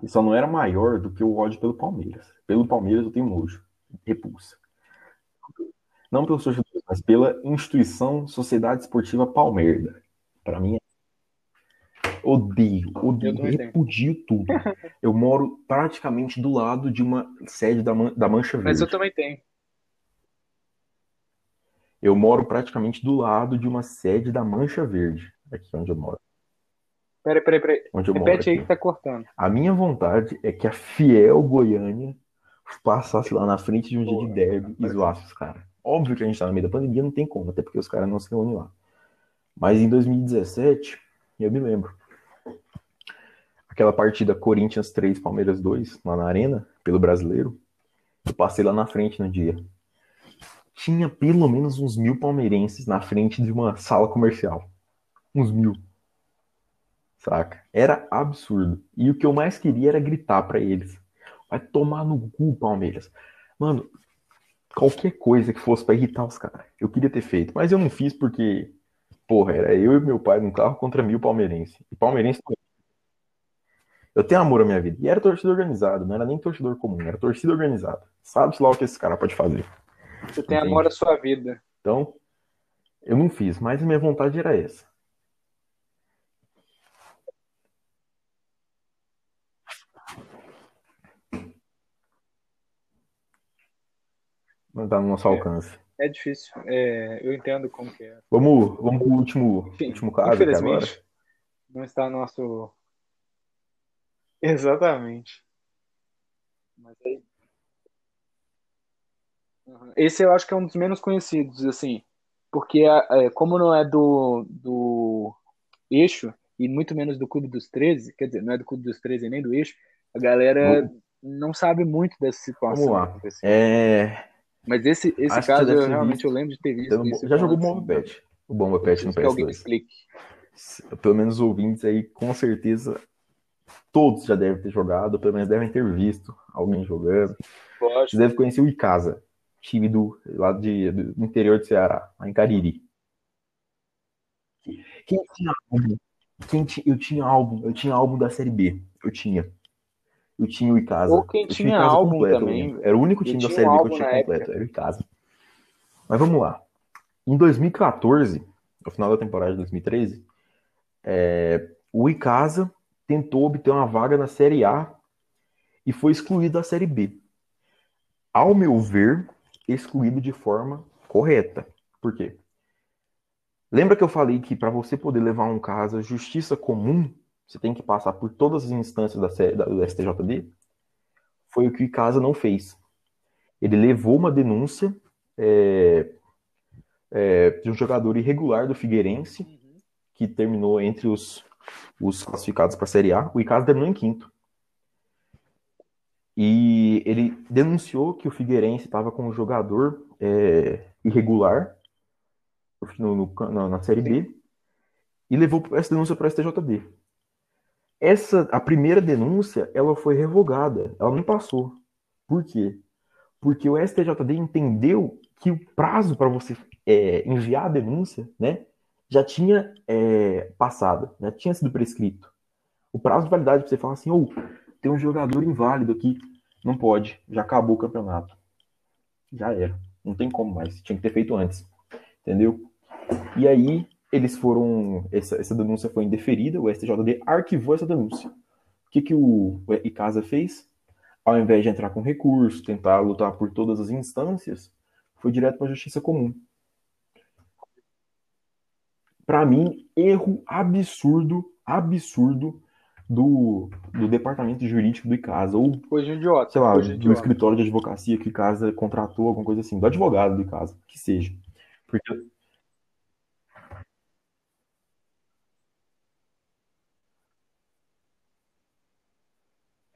que só não era maior do que o ódio pelo Palmeiras. Pelo Palmeiras eu tenho nojo, repulsa. Não pelos torcedores, mas pela instituição Sociedade Esportiva Palmeiras. Para mim é Odeio, odeio, repudio tudo. Eu moro praticamente do lado de uma sede da, Man da Mancha Verde. Mas eu também tenho. Eu moro praticamente do lado de uma sede da Mancha Verde, aqui onde eu moro. Peraí, peraí, peraí. Onde eu Repete moro aí que tá cortando. A minha vontade é que a fiel Goiânia passasse lá na frente de um Porra, dia de derby e zoasse os caras. Óbvio que a gente tá no meio da pandemia, não tem como, até porque os caras não se reúnem lá. Mas em 2017, eu me lembro, aquela partida Corinthians 3, Palmeiras 2, lá na Arena, pelo brasileiro, eu passei lá na frente no dia. Tinha pelo menos uns mil palmeirenses na frente de uma sala comercial. Uns mil. Saca? Era absurdo. E o que eu mais queria era gritar para eles. Vai tomar no cu, Palmeiras. Mano, qualquer coisa que fosse para irritar os caras. Eu queria ter feito, mas eu não fiz porque, porra, era eu e meu pai num carro contra mil palmeirenses. E palmeirense eu tenho amor à minha vida. E era torcida organizada, não era nem torcedor comum, era torcida organizada. Sabe-se lá o que esse cara pode fazer. Você tem Entende? amor à sua vida. Então, eu não fiz, mas a minha vontade era essa. Não tá no nosso é, alcance. É difícil. É, eu entendo como que é. Vamos, vamos pro último, Enfim, último caso. Infelizmente, não está no nosso Exatamente. Mas aí... Esse eu acho que é um dos menos conhecidos, assim, porque é, como não é do, do eixo, e muito menos do Clube dos 13, quer dizer, não é do Clube dos 13 nem do eixo, a galera não sabe muito dessa situação. Vamos lá. É... Mas esse, esse caso eu realmente visto. eu lembro de ter visto. Então, isso, já jogou o Bomba Pet. O Bomba Pet no PS2. Que alguém explique. Pelo menos os ouvintes aí, com certeza, todos já devem ter jogado, pelo menos devem ter visto alguém jogando. Você deve conhecer o Icasa, time do lado de, do interior do Ceará, lá em Cariri. Quem tinha álbum? Quem eu tinha álbum, eu tinha álbum da Série B. Eu tinha. Eu tinha o Icasa. Ou quem tinha, tinha álbum completo, também. Era o único time da Série B que eu tinha completo, época. era o Icasa. Mas vamos lá. Em 2014, no final da temporada de 2013, é, o Icasa tentou obter uma vaga na Série A e foi excluído da Série B. Ao meu ver, excluído de forma correta. Por quê? Lembra que eu falei que para você poder levar um caso à justiça comum, você tem que passar por todas as instâncias da, da, do STJD? Foi o que o Casa não fez. Ele levou uma denúncia é, é, de um jogador irregular do Figueirense, que terminou entre os os classificados para a Série A. O Icasa terminou em quinto. E ele denunciou que o Figueirense estava com um jogador é, irregular no, no, na Série B e levou essa denúncia para a STJD. Essa, a primeira denúncia, ela foi revogada, ela não passou. Por quê? Porque o STJD entendeu que o prazo para você é, enviar a denúncia, né, já tinha é, passado, já tinha sido prescrito. O prazo de validade para você falar assim, ou oh, tem um jogador inválido aqui, não pode, já acabou o campeonato. Já era, não tem como mais, tinha que ter feito antes, entendeu? E aí eles foram, essa, essa denúncia foi indeferida, o STJD arquivou essa denúncia. O que, que o, o Icasa fez? Ao invés de entrar com recurso, tentar lutar por todas as instâncias, foi direto para a justiça comum. Para mim, erro absurdo, absurdo do, do departamento jurídico do ICASA, ou, coisa idiota, sei lá, do idiota. escritório de advocacia que o ICASA contratou, alguma coisa assim, do advogado do ICASA, que seja. Porque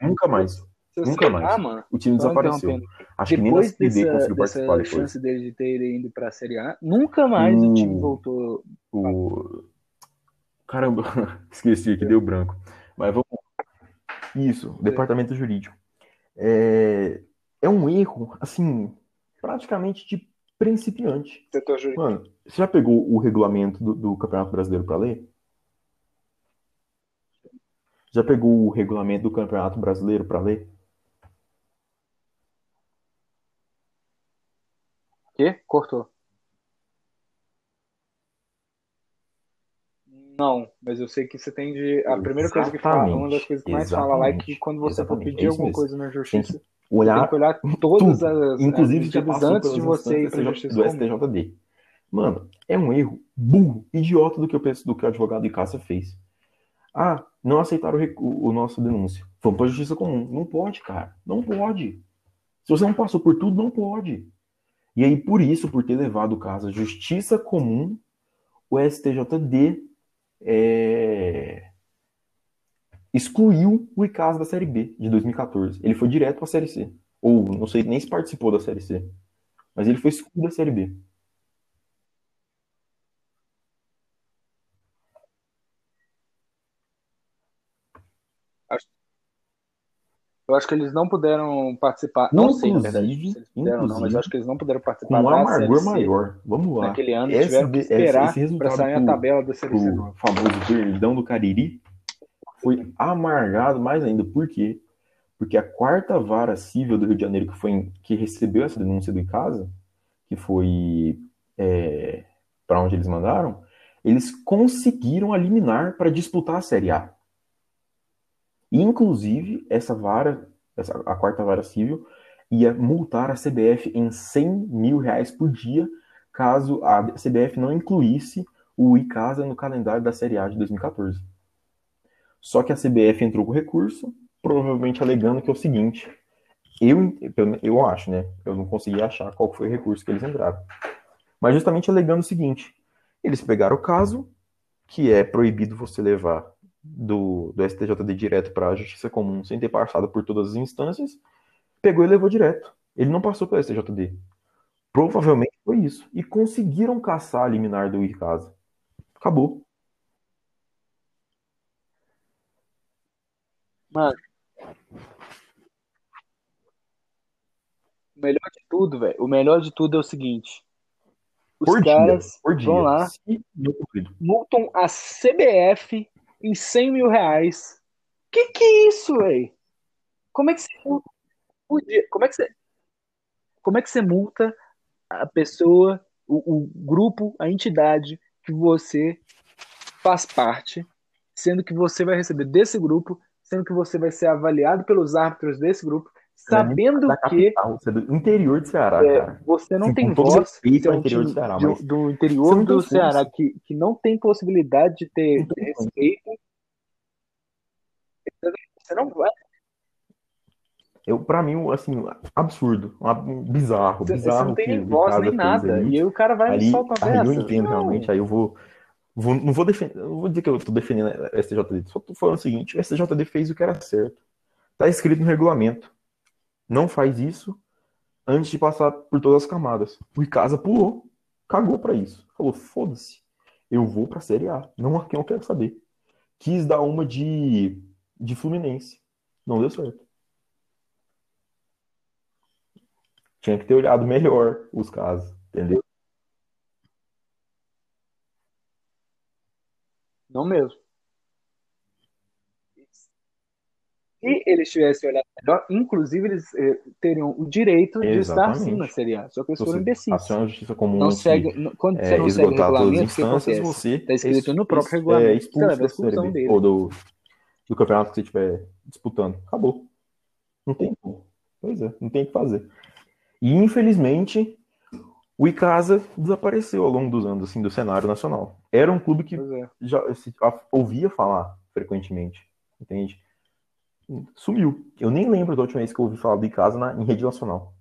Nunca mais. Nunca mais. Mano, o time desapareceu. Acho que nem na depois Série B dessa, conseguiu participar depois. chance dele de ter ido pra Série A, nunca mais o Hum. time voltou. O... Caramba, esqueci que deu branco. Mas vamos. Isso, departamento jurídico. É... é um erro, assim, praticamente de principiante. Mano, você já pegou o regulamento do, do Campeonato Brasileiro para ler? Já pegou o regulamento do Campeonato Brasileiro para ler? Quê? Cortou. Não, mas eu sei que você tem de. A primeira coisa que fala, uma das coisas que mais fala lá é que quando você for pedir É alguma mesmo. coisa na justiça, você tem Olhar que olhar todas tudo. as, Inclusive, as já antes de você ir instâncias justiça do. STJD. Mano, é um erro burro, idiota do que eu penso do que o advogado de Cássia fez. Ah, não aceitaram o, o nosso denúncio. Vamos pra justiça comum. Não pode, cara. Não pode. Se você não passou por tudo, não pode. E aí, por isso, por ter levado o caso à justiça comum, o STJD é, excluiu o ICAS da Série B de 2014. Ele foi direto para a Série C. Ou não sei nem se participou da Série C. Mas ele foi excluído da Série B. Eu acho que eles não puderam participar. Não sei, na verdade, eles puderam, não, mas eu acho que eles não puderam Com participar um amargor maior. Vamos lá. naquele ano. Esse tiveram que esperar para sair a tabela da Série C. o famoso perdão do Cariri foi amargado mais ainda. Por quê? Porque a quarta vara civil do Rio de Janeiro que foi em- que recebeu essa denúncia do Icasa, que foi para onde eles mandaram, eles conseguiram a liminar para disputar a Série A. Inclusive, essa vara, essa, a quarta vara civil, ia multar a CBF em 100 mil reais por dia caso a CBF não incluísse o Icasa no calendário da Série A de 2014. Só que a CBF entrou com recurso, provavelmente alegando que é o seguinte, eu, eu acho, né? Eu não consegui achar qual foi o recurso que eles entraram. Mas justamente alegando o seguinte, eles pegaram o caso, que é proibido você levar do, do STJD direto para a Justiça Comum sem ter passado por todas as instâncias, pegou e levou direto. Ele não passou pelo STJD. Provavelmente foi isso. E conseguiram caçar a liminar do Icasa. Acabou. Mano. O melhor de tudo, velho. O melhor de tudo é o seguinte. Os Por dia, caras por dia. vão lá, multam a CBF em 100 mil reais. Que que é isso, velho? Como é que você? Como é que você, como é que você multa a pessoa, o, o grupo, a entidade que você faz parte, sendo que você vai receber desse grupo, sendo que você vai ser avaliado pelos árbitros desse grupo, sabendo Da que capital, você é do interior de Ceará, é, cara. você não Sim, tem voz, respeito você é interior do Ceará, mas do você interior do Ceará que, que não tem possibilidade de ter respeito. Você não vai. Eu, pra mim, assim, absurdo. Bizarro, Você, você bizarro não tem que nem voz, nem nada. E aí o cara vai Ali, solta uma aí eu entendo Não. realmente, aí eu vou Vou, não vou defender, não vou dizer que eu estou defendendo a STJD, só estou falando o seguinte: o STJD fez o que era certo. Está escrito no regulamento. Não faz isso antes de passar por todas as camadas. O Icasa pulou, cagou para isso. Falou: foda-se, eu vou para a Série A. Não aqui eu quero saber. Quis dar uma de, de Fluminense. Não deu certo. Tinha que ter olhado melhor os casos, entendeu? Não mesmo. Se eles tivessem olhado melhor, inclusive eles eh, teriam o direito de estar sim na Série A. Só que eles foram imbecis. Aciona a justiça comum Não segue, quando você é, não segue o esgotar todas as regulamento, o que instâncias, acontece? você Está escrito é no próprio é, regulamento. expulso Você leva a da Série B, dele. ou do, do campeonato que você estiver disputando. Acabou. Não tem como. Pois é, não tem o que fazer. E infelizmente, o Icasa desapareceu ao longo dos anos assim, do cenário nacional. Era um clube que é. já se, ouvia falar frequentemente, entende? Sumiu. Eu nem lembro da última vez que eu ouvi falar do Icasa na, em rede nacional.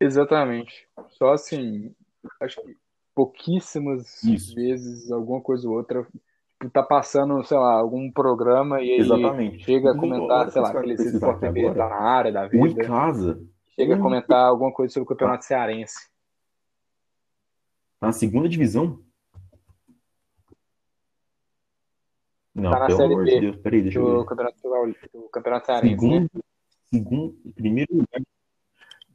Exatamente. Só assim, acho que pouquíssimas Isso. vezes, alguma coisa ou outra, tá passando, sei lá, algum programa e aí Exatamente. chega a comentar, sei lá, que TV agora. tá na área da O vida, Icasa, chega a Hum. comentar alguma coisa sobre o Campeonato Cearense. na segunda divisão? Não, Tá na pelo Série amor B de Deus. Peraí, deixa eu do ver. Campeonato, do Campeonato Cearense, né? Segundo, segundo, primeiro lugar.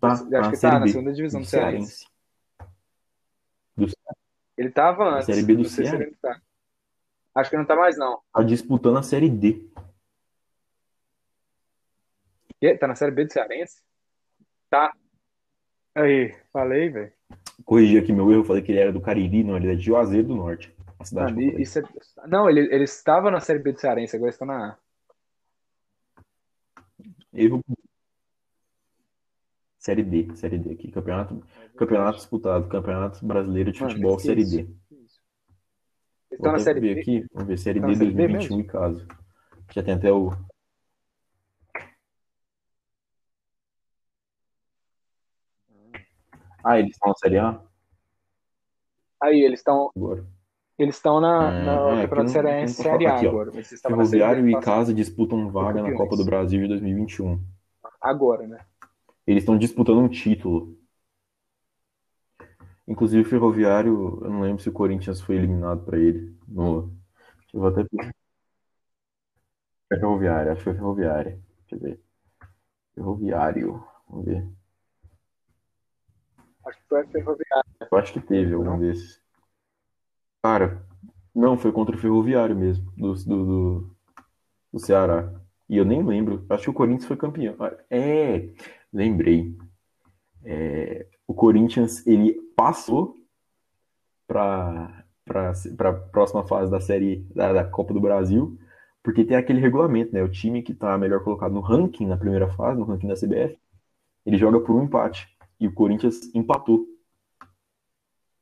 Tá, Acho tá na que Série tá na B segunda divisão do do Cearense. Cearense. Ele tava antes, Série B do não sei se Ceará. ele tá. Acho que não tá mais não. Tá disputando a Série D. E- Tá na Série B do Cearense? Tá. Aí, falei, velho. Corrigi aqui meu erro, falei que ele era do Cariri, não, ele é de Juazeiro do Norte. A cidade falei. isso é- Não, ele, ele estava na Série B do Cearense, agora está na A. Erro. Série D, Série D aqui. Campeonato, campeonato disputado, Campeonato Brasileiro de Mano, Futebol, Série isso? D. Estão na Série ver B. aqui, vamos ver, Série Tá D na Série B 2021 mesmo? em caso. Já tem até o. Ah, eles estão na Série A Aí, eles estão agora. eles estão na, Ah, na é, Campeonato Cearense não Série A aqui, agora. Ferroviário e passado. Casa disputam vaga na. Copa do Brasil de 2021. Agora, né? Eles estão disputando um título. Inclusive, o Ferroviário, eu não lembro se o Corinthians foi eliminado para ele. No... Eu vou até. Ferroviário, acho que foi Ferroviário. Deixa eu ver. Ferroviário, vamos ver. Acho que foi a Ferroviária. Eu acho que teve algum desses. Cara, não, foi contra o Ferroviário mesmo, do, do, do, do Ceará. E eu nem lembro. Acho que o Corinthians foi campeão. Ah, É, lembrei. É, o Corinthians, ele passou para para a próxima fase da série da, da Copa do Brasil, porque tem aquele regulamento, né? O time que tá melhor colocado no ranking na primeira fase, no ranking da CBF, ele joga por um empate. E o Corinthians empatou.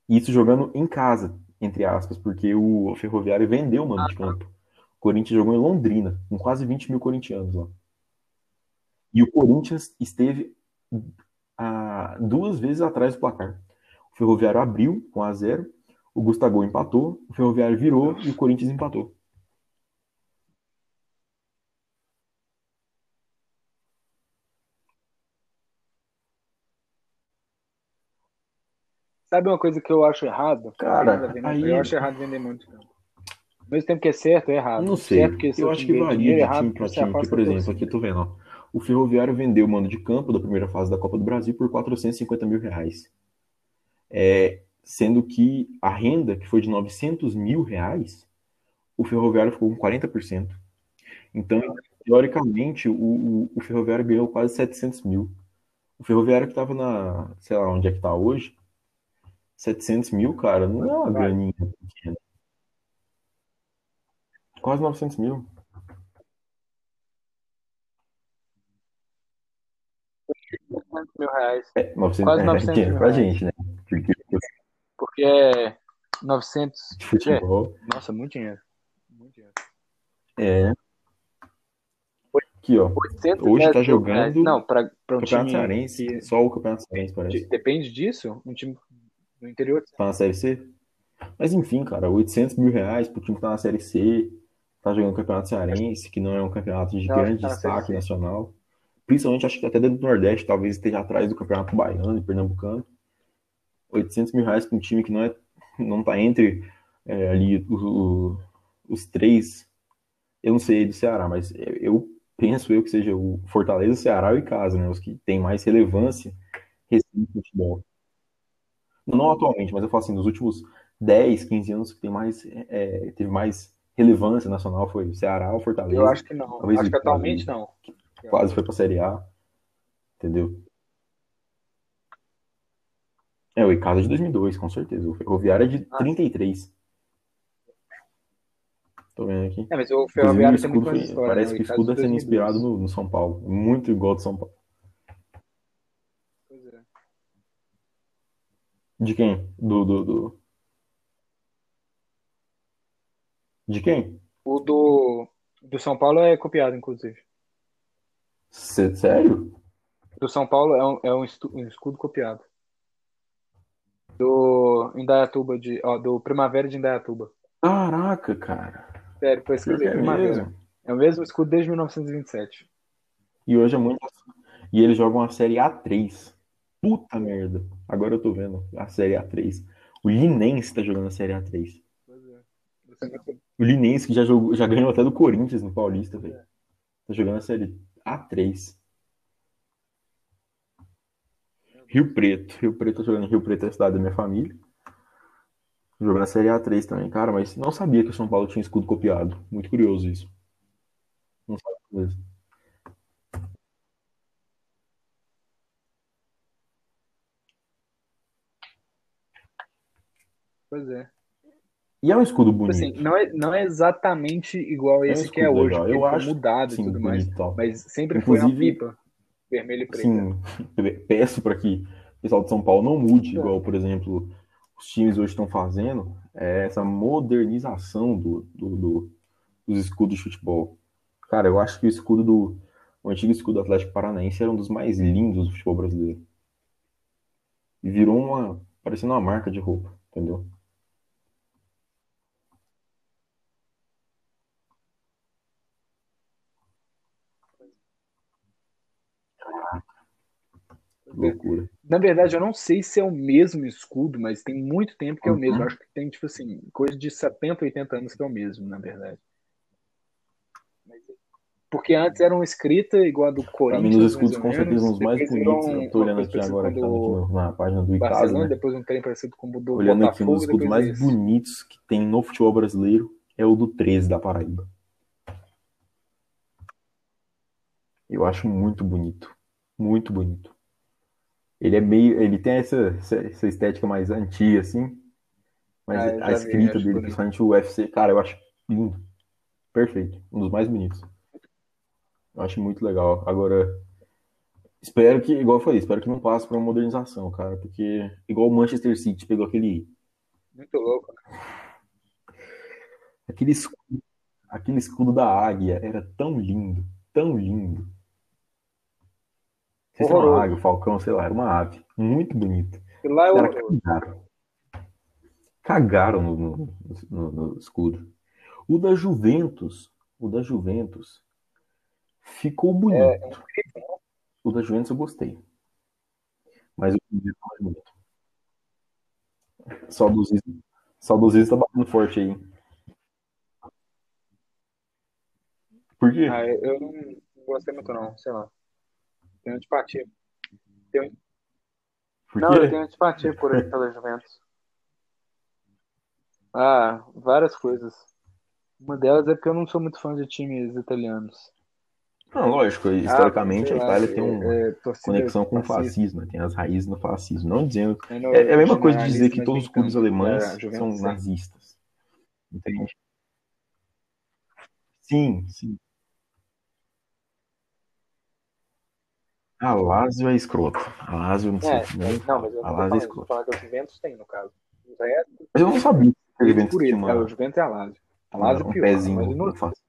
Isso jogando em casa, entre aspas, porque o Ferroviário vendeu o mano de campo. O Corinthians jogou em Londrina, com quase 20 mil corintianos lá. E o Corinthians esteve ah, duas vezes atrás do placar. O Ferroviário abriu com 1 a 0 o Gustavo empatou, o Ferroviário virou e o Corinthians empatou. Sabe uma coisa que eu acho errado? Cara, aí- Eu acho errado vender muito de campo. Ao mesmo tempo que é certo, é errado. Não sei. Certo que eu acho que varia de errado time para time. Porque, por exemplo, aqui tô vendo, ó, o Ferroviário vendeu o mando de campo da primeira fase da Copa do Brasil por 450 mil reais. É, sendo que a renda, que foi de 900 mil reais, o Ferroviário ficou com 40%. Então, teoricamente, o, o, o Ferroviário ganhou quase 700 mil. O Ferroviário que estava na, sei lá, onde é que tá hoje, 700 mil, cara, não é uma graninha pequena. Quase 900 mil. mil reais. É, 900 Quase é, 900 dinheiro mil pra reais. gente, né? Porque Porque é 900. de futebol Nossa, muito dinheiro. Muito dinheiro. é Aqui, ó. 810 Hoje tá mil reais. jogando Não, para um Campeonato time Cearense, só o Campeonato Cearense parece. de- depende disso, um time do interior. Tá na Série C? Mas enfim, cara, 800 mil reais pro time que tá na Série C, tá jogando Campeonato Cearense, que não é um campeonato de Não, grande tá destaque nacional. Principalmente, acho que até dentro do Nordeste, talvez esteja atrás do Campeonato Baiano e Pernambucano. 800 mil reais pra um time que não, é, não tá entre é, ali o- o- os três. Eu não sei do Ceará, mas eu penso eu que seja o Fortaleza, Ceará e Casa, né? Os que têm mais relevância recente no futebol. Não atualmente, mas eu falo assim, nos últimos 10, 15 anos que tem mais, é, teve mais relevância nacional foi o Ceará, o Fortaleza, Eu acho que não. Talvez acho que quase- atualmente não. quase foi pra Série A, entendeu? É, o Icasa de 2002, com certeza. O Ferroviário é de Ah. 33. Tô vendo aqui. É, mas o Ferroviário tem muito foi- parece né? que o escudo está sendo inspirado 2012. no, no São Paulo. Muito igual do São Paulo. Pois é. De quem? Do, do, do- De quem? O do, do São Paulo é copiado, inclusive. Sé- Sério? Do São Paulo é um, é um, estu- um escudo copiado. Do Indaiatuba, de, ó, do Primavera de Indaiatuba. Caraca, cara. Sério, foi escrito que é Primavera. mesmo. É o mesmo escudo desde 1927. E hoje é muito. E eles jogam a série A3. Puta merda. Agora eu tô vendo a série A3. O Linense tá jogando a série A3. Pois é. O Linense que já, jogou, já ganhou até do Corinthians no Paulista, velho. Tá jogando a série A3. Rio Preto. Rio Preto tá jogando em Rio Preto, é a cidade da minha família. Jogando a série A3 também, cara, mas não sabia que o São Paulo tinha escudo copiado. Muito curioso isso. Não sabia mesmo. Pois é. E é um escudo Tipo bonito. assim, não é, não é exatamente igual É um esse que é hoje, legal. Eu foi acho, mudado e sim, tudo mais. bonito e. Mas sempre foi na Inclusive- pipa, vermelho e preto. Sim, peço para que o pessoal de São Paulo não mude, É. igual, por exemplo, os times hoje estão fazendo, é essa modernização do, do- do- dos escudos de futebol. Cara, eu acho que o escudo do. O antigo escudo do Atlético Paranaense era um dos mais lindos do futebol brasileiro. E virou uma. parecendo uma marca de roupa, entendeu? Loucura. Na verdade, eu não sei se é o mesmo escudo, mas tem muito tempo que é o mesmo. Uhum. Acho que tem, tipo assim, coisa de 70, 80 anos que é o mesmo, na verdade. Mas- Porque antes era uma escrita igual a do Pra Corinthians, mim, nos escudos, com certeza, menos. os mais bonitos. um- Eu tô olhando aqui agora, que tá no- na página do Icasa, né? depois um trem parecido com o do Olhando aqui, um Botafogo, dos escudos mais esse. bonitos que tem no futebol brasileiro é o do 13 da Paraíba. Eu acho muito bonito. Muito bonito. Ele é meio. Ele tem essa, essa estética mais antiga, assim. Mas Ah, a vi, escrita acho dele, principalmente o UFC, cara, eu acho lindo. Perfeito. Um dos mais bonitos. Eu acho muito legal. Agora, espero que, igual eu falei, espero que não passe para uma modernização, cara. Porque, igual o Manchester City pegou aquele Muito louco. né? Aquele escudo, aquele escudo da águia era tão lindo, tão lindo. Não sei se era uma águia, o falcão, sei lá, era uma ave. Muito bonito. E lá é horroroso. cagaram. Cagaram no, no- no- no escudo. O da Juventus, o da Juventus, ficou bonito. É, um O da Juventus eu gostei. Mas o primeiro tá mais bonito. Saudosismo. Saudosismo tá batendo forte aí. Por quê? Ah, eu eu não não gostei muito, não, sei lá. Tenho antipatia. Tenho... Não, eu tenho antipatia por ele pela Juventus. Ah, várias coisas. Uma delas é porque eu não sou muito fã de times italianos. Não, lógico, historicamente Ah, a Itália tem uma é, é, conexão com o fascista. fascismo, né? tem as raízes no fascismo. Não dizendo. É, no- É, é a mesma coisa de dizer que todos os clubes alemães É, são sim. nazistas. Entende? Sim, sim. Ah, a Alásio é escroto. A Alásio não sei. É, não, mas eu não Alásio tô é escroto. Tô que o Juventus tem, no caso. Mas é eu não sabia que o Juventus tinha, mano. É, o Juventus é a Lazio. A Alásio é um pior, pezinho, mas não... faço.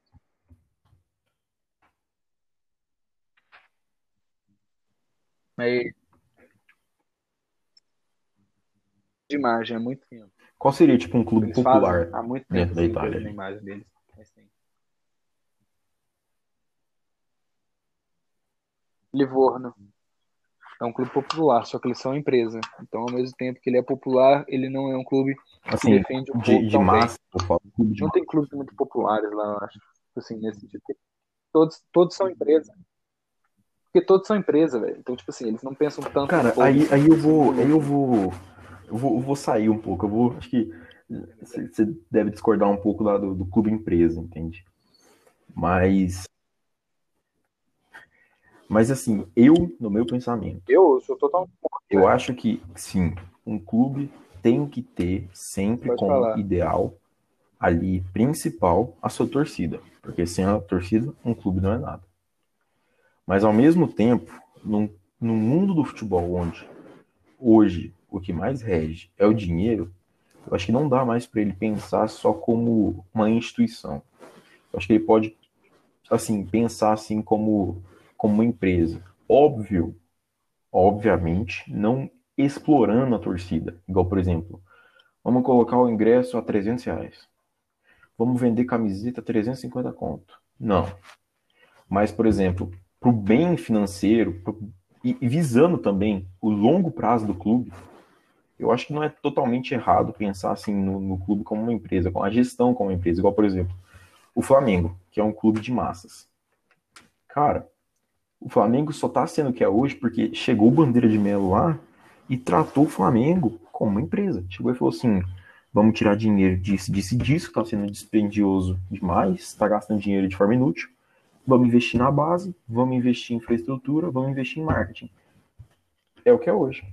Mas... De imagem, é muito tempo. Qual seria, tipo, um clube Eles popular há muito tempo dentro da Itália? Na imagem deles. Assim. Livorno. É um clube popular, só que eles são empresa. Então, ao mesmo tempo que ele é popular, ele não é um clube que Assim, defende o povo de, de tão bem. massa, de Não tem clubes muito populares lá, eu acho. Assim, nesse sentido. Todos, todos são empresa. Porque todos são empresa, velho. Então, tipo assim, eles não pensam tanto Cara, povo. aí, aí eu vou, aí eu vou, eu vou, eu vou sair um pouco. Eu vou, acho que você você deve discordar um pouco lá do, do clube empresa, entende? Mas, mas assim, eu, no meu pensamento, Eu sou totalmente. eu acho que sim, um clube tem que ter sempre Pode como falar. ideal ali principal a sua torcida, porque sem a torcida um clube não é nada. Mas ao mesmo tempo, num, no mundo do futebol onde hoje o que mais rege é o dinheiro, eu acho que não dá mais para ele pensar só como uma instituição. Eu acho que ele pode assim pensar assim como como uma empresa. Óbvio, obviamente, não explorando a torcida. Igual, por exemplo, vamos colocar o ingresso a 300 reais. Vamos vender camiseta a 350 conto. Não. Mas, por exemplo, para o bem financeiro pro- e, visando também o longo prazo do clube, eu acho que não é totalmente errado pensar assim no, no clube como uma empresa, com a gestão como uma empresa. Igual, por exemplo, o Flamengo, que é um clube de massas. Cara, o Flamengo só tá sendo o que é hoje porque chegou o Bandeira de Melo lá e tratou o Flamengo como uma empresa. Chegou e falou assim: vamos tirar dinheiro disso, disso disso, que tá sendo dispendioso demais, tá gastando dinheiro de forma inútil. Vamos investir na base, vamos investir em infraestrutura, vamos investir em marketing. É o que é hoje.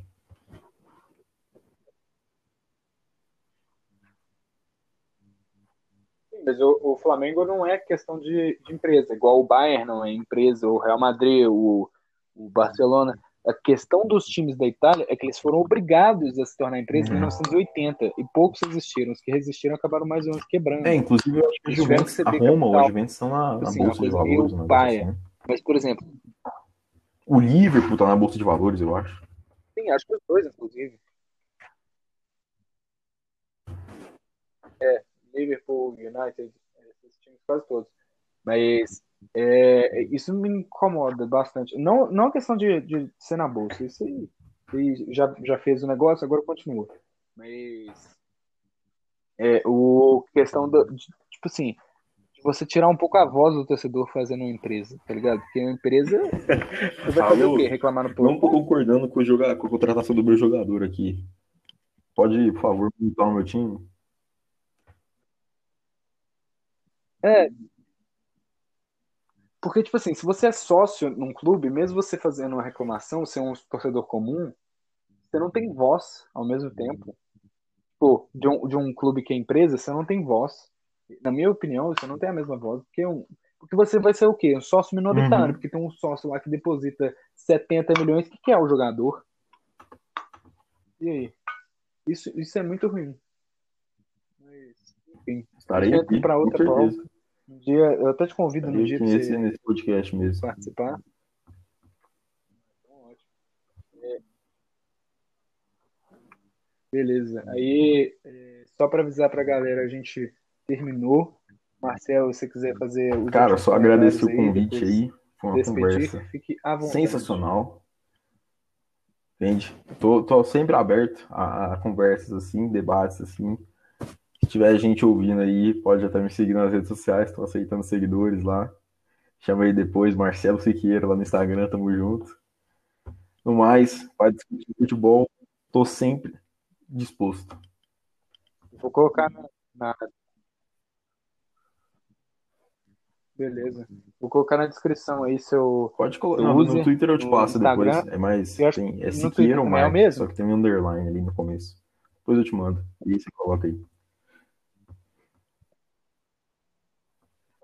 Mas o, o Flamengo não é questão de, de empresa, igual o Bayern não é empresa, o Real Madrid, o, o Barcelona. A questão dos times da Itália é que eles foram obrigados a se tornar empresa em Uhum. 1980 e poucos resistiram. Os que resistiram acabaram mais ou menos quebrando. É, inclusive eu acho que Juventus, a Roma ou a. Juventus estão na, na Assim, Bolsa de Valores, um negócio paia. assim. Mas, por exemplo, O Liverpool tá na Bolsa de Valores, eu acho. sim, acho que os dois, inclusive. É, Liverpool, United, esses times quase todos. Mas é, isso me incomoda bastante. Não, não a questão de, de ser na bolsa, isso aí, aí já, já fez o negócio, agora continua. Mas é, o questão do, de, tipo assim, de você tirar um pouco a voz do torcedor fazendo uma empresa, tá ligado? Porque uma empresa você vai fazer o quê? Reclamar no Não tô concordando com, o joga- com a contratação do meu jogador aqui. Pode, por favor, montar o meu time? É, Porque, tipo assim, se você é sócio num clube, mesmo você fazendo uma reclamação, ser um torcedor comum, você não tem voz ao mesmo tempo. Pô, de um, de um clube que é empresa, você não tem voz. Na minha opinião, você não tem a mesma voz. Porque, um, porque você vai ser o quê? Um sócio minoritário. Uhum. Porque tem um sócio lá que deposita 70 milhões, que, que é o jogador? E aí? Isso, isso é muito ruim. Mas, enfim, Estarei aqui, com outra certeza. Um dia, eu até te convido no Estarei dia nesse, você nesse podcast mesmo. participar. Ótimo. É. Beleza. Aí, é, só para avisar pra galera, a gente terminou. Marcelo, se você quiser fazer os Cara, só agradecer o convite aí. Foi uma Despedir, conversa fique à vontade. sensacional. Entende? Tô, tô sempre aberto a, a conversas assim, debates assim. Se tiver gente ouvindo aí, pode até me seguir nas redes sociais, tô aceitando seguidores lá. Chama aí depois, Marcelo Siqueira lá no Instagram, tamo junto. No mais, para discutir futebol, tô sempre disposto. Vou colocar na, na- Beleza. Vou colocar na descrição aí seu. Pode colocar. No, Twitter eu te passo depois. É mais. Eu acho Tem, é Siqueira ou também é o mais, mesmo? só que tem um underline ali no começo. Depois eu te mando. E aí você coloca aí.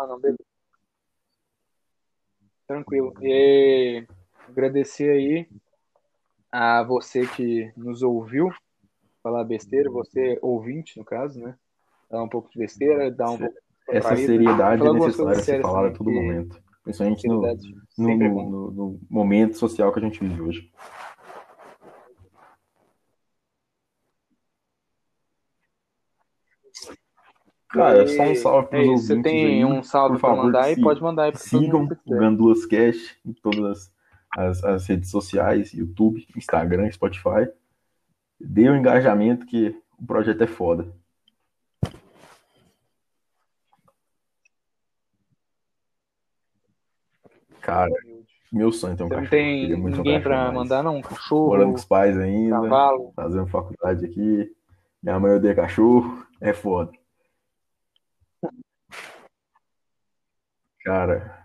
Ah, não, beleza. Tranquilo. E agradecer aí a você que nos ouviu falar besteira, você ouvinte, no caso, né? Dar um pouco de besteira, dar um pouco Essa descontraído. seriedade é necessária ser falada a também, todo momento. Principalmente no, no, no, no momento social que a gente vive hoje. Cara, só um salve para os ouvintes Você tem aí. um salve para mandar aí? Pode mandar aí para Sigam o Gandulas Cast em todas as, as, redes sociais, YouTube, Instagram, Spotify. Dê um engajamento que o projeto é foda. Cara, meu sonho é ter um Você não cachorro. tem um ninguém cachorro, para mas mandar, não? Um cachorro, Morando com os pais ainda, cavalo. fazendo faculdade aqui. Minha mãe odeia cachorro, é foda. Cara.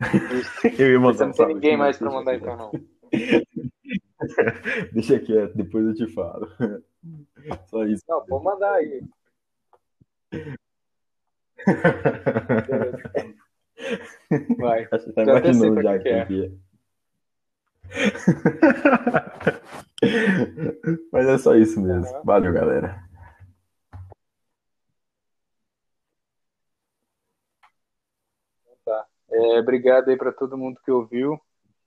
Eu ia mandar Você não tem ninguém mais para mandar então, não. Deixa quieto, depois eu te falo. Só isso. Não, pode mandar aí. Vai. Acho que tá Já imaginando pra já que é. que é. Mas é só isso mesmo. Valeu, galera. É, obrigado aí para todo mundo que ouviu.